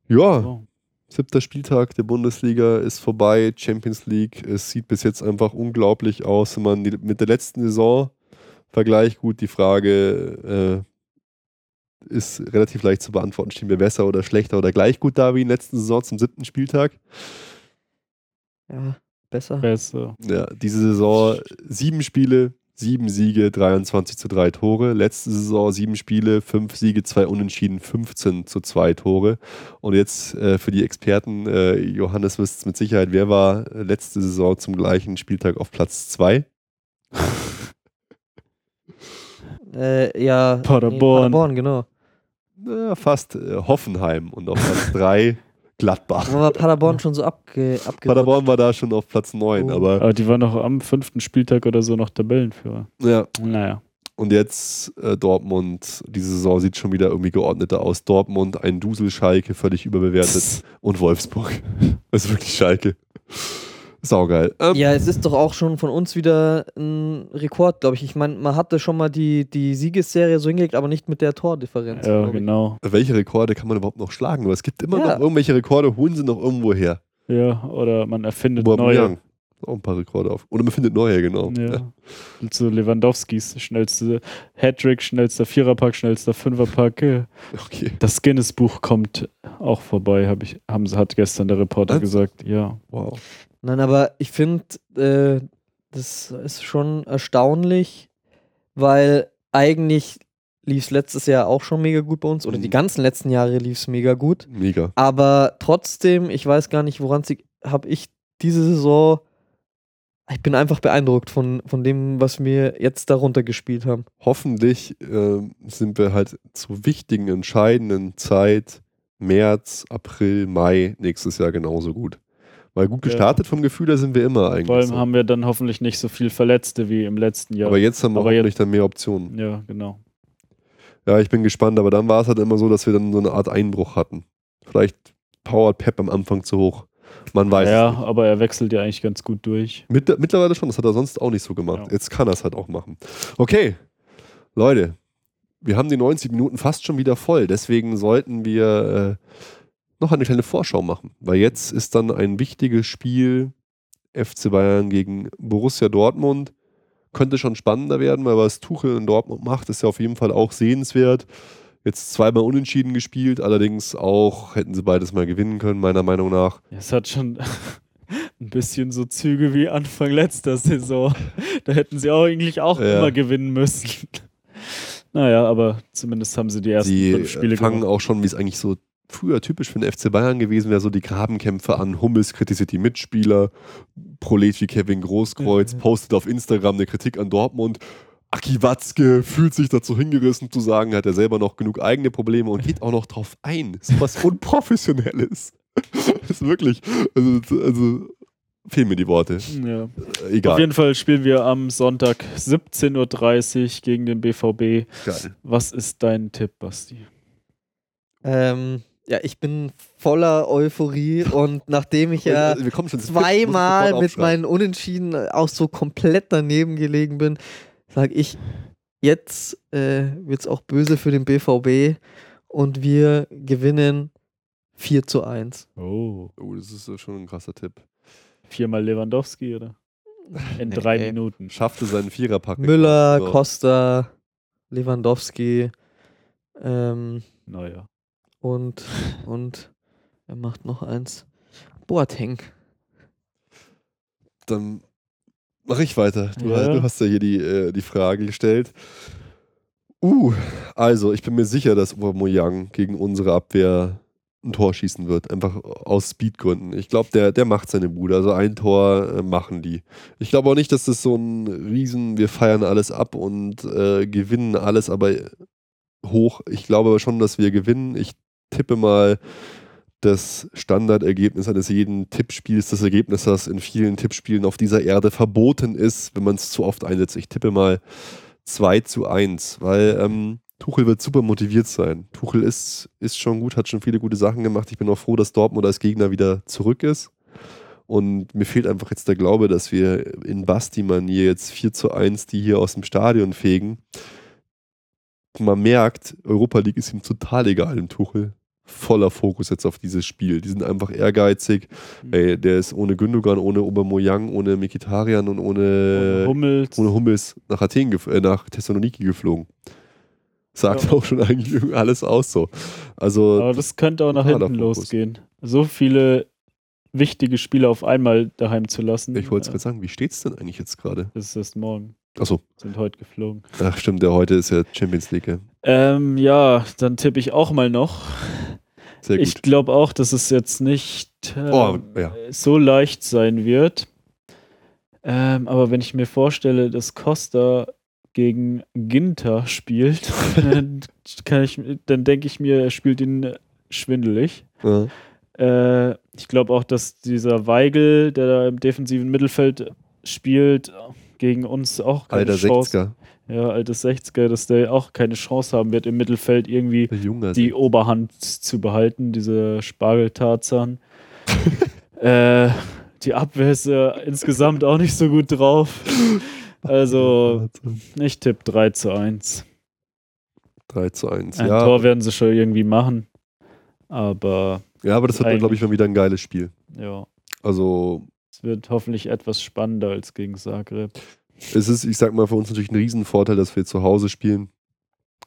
Ja, So. siebter Spieltag der Bundesliga ist vorbei, Champions League. Es sieht bis jetzt einfach unglaublich aus, wenn man die, mit der letzten Saison vergleicht. Gut, die Frage äh, ist relativ leicht zu beantworten. Stehen wir besser oder schlechter oder gleich gut da wie in der letzten Saison zum siebten Spieltag? Ja, besser. Besser. Ja, diese Saison sieben Spiele, sieben Siege, 23 zu drei Tore. Letzte Saison sieben Spiele, fünf Siege, zwei Unentschieden, 15 zu zwei Tore. Und jetzt äh, für die Experten, äh, Johannes wisst mit Sicherheit, wer war äh, letzte Saison zum gleichen Spieltag auf Platz zwei? [LAUGHS] Äh, ja, nee, Paderborn. Paderborn, genau. Na, fast äh, Hoffenheim und auf Platz drei [LAUGHS] Gladbach. Aber war Paderborn schon so abge abgerutscht? Paderborn war da schon auf Platz neun, Oh. aber Aber die waren noch am fünften Spieltag oder so noch Tabellenführer. ja, Naja. Und jetzt äh, Dortmund, diese Saison sieht schon wieder irgendwie geordneter aus. Dortmund, ein Dusel-Schalke, völlig überbewertet. [LAUGHS] Und Wolfsburg. Das [LAUGHS] ist wirklich Schalke. Saugeil. Ähm, Ja, es ist doch auch schon von uns wieder ein Rekord, glaube ich. Ich meine, man hatte schon mal die, die Siegesserie so hingelegt, aber nicht mit der Tordifferenz. Ja, genau. Welche Rekorde kann man überhaupt noch schlagen? Aber es gibt immer Ja. noch irgendwelche Rekorde, holen sie noch irgendwo her. Ja, oder man erfindet Aubameyang. neue. Auch ein paar Rekorde auf. Oder man findet neue, genau. Ja. Und so Lewandowskis schnellste Hattrick, schnellster Viererpack, schnellster Fünferpack. Okay. Das Guinness-Buch kommt auch vorbei, hab ich, haben, sie- hat gestern der Reporter Was? gesagt. Ja. Wow. Nein, aber ich finde, äh, das ist schon erstaunlich, weil eigentlich lief es letztes Jahr auch schon mega gut bei uns, oder Mhm. die ganzen letzten Jahre lief es mega gut. Mega. Aber trotzdem, ich weiß gar nicht, woran habe ich diese Saison. Ich bin einfach beeindruckt von, von dem, was wir jetzt darunter gespielt haben. Hoffentlich ähm, sind wir halt zur wichtigen, entscheidenden Zeit, März, April, Mai nächstes Jahr genauso gut. Weil gut gestartet vom Gefühl, da sind wir immer eigentlich. Vor allem so. haben wir dann hoffentlich nicht so viel Verletzte wie im letzten Jahr. Aber jetzt haben wir Aber hoffentlich dann mehr Optionen. ja, genau. Ja, ich bin gespannt, aber dann war es halt immer so, dass wir dann so eine Art Einbruch hatten. Vielleicht powert Pep am Anfang zu hoch. Man weiß. es Ja, aber er wechselt ja eigentlich ganz gut durch. Mitt- mittlerweile schon, das hat er sonst auch nicht so gemacht. Ja. Jetzt kann er es halt auch machen. Okay, Leute, wir haben die 90 Minuten fast schon wieder voll. Deswegen sollten wir äh, noch eine kleine Vorschau machen. Weil jetzt ist dann ein wichtiges Spiel FC Bayern gegen Borussia Dortmund. Könnte schon spannender werden, weil was Tuchel in Dortmund macht, ist ja auf jeden Fall auch sehenswert. Jetzt zweimal unentschieden gespielt, allerdings auch hätten sie beides mal gewinnen können, meiner Meinung nach. Es hat schon [LAUGHS] ein bisschen so Züge wie Anfang letzter Saison. Da hätten sie auch eigentlich auch Ja. immer gewinnen müssen. [LAUGHS] Naja, aber zumindest haben sie die ersten Sie fünf Spiele äh, fangen gewonnen. auch schon, wie es eigentlich so früher typisch für den FC Bayern gewesen wäre, so die Grabenkämpfe an. Hummels kritisiert die Mitspieler, Prolet wie Kevin Großkreuz, Mhm. postet auf Instagram eine Kritik an Dortmund. Aki Watzke fühlt sich dazu hingerissen zu sagen, hat er selber noch genug eigene Probleme und geht auch noch drauf ein. So was [LAUGHS] Unprofessionelles. Das ist wirklich, also, also fehlen mir die Worte. Ja. Äh, Auf Egal. jeden Fall spielen wir am Sonntag 17.30 Uhr gegen den BVB. Geil. Was ist dein Tipp, Basti? Ähm, ja, ich bin voller Euphorie und nachdem ich ja zweimal mit meinen Unentschieden auch so komplett daneben gelegen bin, sage ich, jetzt äh, wird es auch böse für den BVB und wir gewinnen 4 zu 1. Oh. Oh, das ist schon ein krasser Tipp. Viermal Lewandowski, oder? In Nee. drei Minuten. Schaffte seinen Viererpack. Müller, So. Costa, Lewandowski ähm, Naja. Und, und er macht noch eins. Boateng. Dann mache ich weiter. Du, Ja. du hast ja hier die, äh, die Frage gestellt. Uh, also ich bin mir sicher, dass Aubameyang gegen unsere Abwehr ein Tor schießen wird, einfach aus Speedgründen. Ich glaube, der, der macht seine Bude. Also ein Tor äh, machen die. Ich glaube auch nicht, dass das so ein Riesen, wir feiern alles ab und äh, gewinnen alles, aber hoch. Ich glaube aber schon, dass wir gewinnen. Ich tippe mal das Standardergebnis eines jeden Tippspiels, das Ergebnis, das in vielen Tippspielen auf dieser Erde verboten ist, wenn man es zu oft einsetzt. Ich tippe mal 2 zu 1, weil ähm, Tuchel wird super motiviert sein. Tuchel ist, ist schon gut, hat schon viele gute Sachen gemacht. Ich bin auch froh, dass Dortmund als Gegner wieder zurück ist. Und mir fehlt einfach jetzt der Glaube, dass wir in Basti-Manier jetzt 4 zu 1 die hier aus dem Stadion fegen. Man merkt, Europa League ist ihm total egal im Tuchel. Voller Fokus jetzt auf dieses Spiel. Die sind einfach ehrgeizig. Mhm. Ey, der ist ohne Gündogan, ohne Aubameyang, ohne Mikitarian und ohne, Hummels. ohne Hummels nach Athen, äh, nach Thessaloniki geflogen. Sagt Ja. auch schon eigentlich alles aus so. Also, Aber das könnte auch nach hinten losgehen. So viele wichtige Spiele auf einmal daheim zu lassen. ich wollte es gerade sagen, wie steht's denn eigentlich jetzt gerade? Das ist erst morgen. Achso, Sind heute geflogen. ach stimmt, der heute ist ja Champions League. ja. Ähm, ja, dann tippe ich auch mal noch. Sehr gut. Ich glaube auch, dass es jetzt nicht ähm, Oh, ja. so leicht sein wird. Ähm, aber wenn ich mir vorstelle, dass Costa gegen Ginter spielt, [LAUGHS] dann, ich, dann denke ich mir, er spielt ihn schwindelig. ja. Äh, ich glaube auch, dass dieser Weigel, der da im defensiven Mittelfeld spielt, gegen uns auch keine Alter Chance. 60er, Ja, altes 60er, dass der auch keine Chance haben wird, im Mittelfeld irgendwie die Oberhand zu behalten, diese Spargeltarzan. [LAUGHS] äh, die Abwehr ist ja insgesamt auch nicht so gut drauf. Also, ich tippe 3 zu 1. 3 zu 1. Ein Ja, Tor werden sie schon irgendwie machen. Aber ja, aber das wird, Eigentlich- glaube ich, mal wieder ein geiles Spiel. ja, Also, es wird hoffentlich etwas spannender als gegen Zagreb. es ist, ich sag mal, für uns natürlich ein Riesenvorteil, dass wir zu Hause spielen.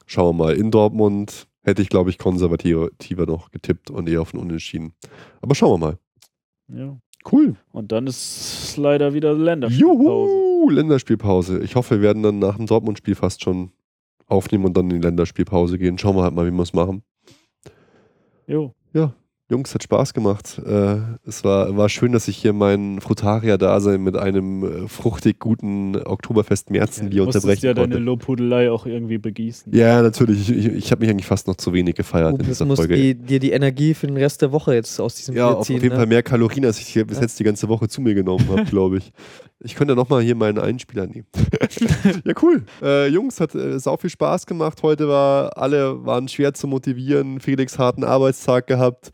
Schauen wir mal. In Dortmund hätte ich, glaube ich, konservativer noch getippt und eher auf den Unentschieden. Aber schauen wir mal. Ja. Cool. Und dann ist leider wieder Länderspielpause. Juhu! Länderspielpause. Ich hoffe, wir werden dann nach dem Dortmund-Spiel fast schon aufnehmen und dann in die Länderspielpause gehen. Schauen wir halt mal, wie wir es machen. Jo. Jungs, hat Spaß gemacht. Äh, es war, war schön, dass ich hier mein Frutaria-Dasein mit einem äh, fruchtig guten Oktoberfest-Märzenbier Du musstest unterbrechen ja deine konnte. Lobhudelei auch irgendwie begießen. Ja, natürlich. Ich, ich, ich habe mich eigentlich fast noch zu wenig gefeiert in Du dieser musst Folge. die, dir die Energie für den Rest der Woche jetzt aus diesem Ja, Bier auf, auf ziehen. jeden ne? Fall mehr Kalorien, als ich hier bis jetzt die ganze Woche zu mir genommen habe, [LAUGHS] glaube ich. Ich könnte nochmal hier meinen Einspieler nehmen. [LAUGHS] ja, cool. Äh, Jungs, hat äh, sau viel Spaß gemacht. Heute war, alle waren schwer zu motivieren. Felix harten Arbeitstag gehabt.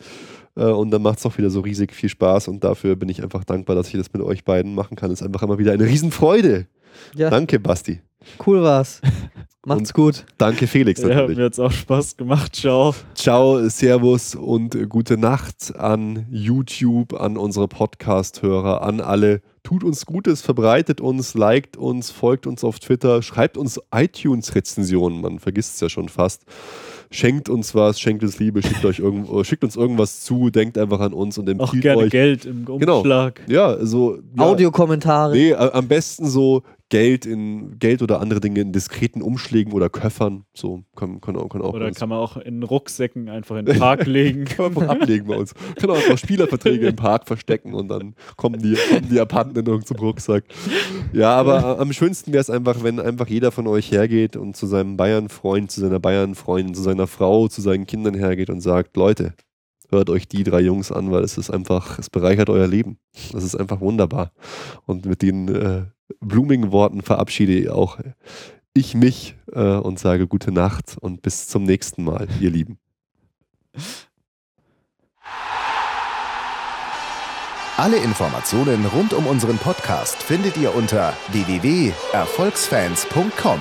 Äh, und dann macht es auch wieder so riesig viel Spaß. Und dafür bin ich einfach dankbar, dass ich das mit euch beiden machen kann. Es ist einfach immer wieder eine Riesenfreude. Ja, Danke, Basti. cool war's. [LAUGHS] Macht's gut. Danke, Felix, Ja, hat natürlich. mir jetzt auch Spaß gemacht. Ciao. Ciao, Servus und gute Nacht an YouTube, an unsere Podcast-Hörer, an alle. Tut uns Gutes, verbreitet uns, liked uns, folgt uns auf Twitter, schreibt uns iTunes-Rezensionen, man vergisst es ja schon fast. Schenkt uns was, schenkt uns Liebe, schickt, euch irgendwo, [LAUGHS] schickt uns irgendwas zu, denkt einfach an uns und Auch empfiehlt gerne euch. Geld im Genau. Umschlag. Ja, so. Ja, Audiokommentare. Nee, am besten so Geld in Geld oder andere Dinge in diskreten Umschlägen oder Köffern. So kann, kann, auch- kann auch Oder kann man auch in Rucksäcken einfach in den Park legen. [LAUGHS] Kann man ablegen bei uns. Kann auch einfach Spielerverträge im Park verstecken und dann kommen die, kommen die Abhanden in irgendeinem Rucksack. Ja, aber am schönsten wäre es einfach, wenn einfach jeder von euch hergeht und zu seinem Bayern-Freund, zu seiner Bayern-Freundin, zu seiner Frau, zu seinen Kindern hergeht und sagt, Leute, hört euch die drei Jungs an, weil es ist einfach, es bereichert euer Leben. Das ist einfach wunderbar. Und mit den äh, blumigen Worten verabschiede auch ich mich äh, und sage gute Nacht und bis zum nächsten Mal, ihr Lieben. Alle Informationen rund um unseren Podcast findet ihr unter www.erfolgsfans.com.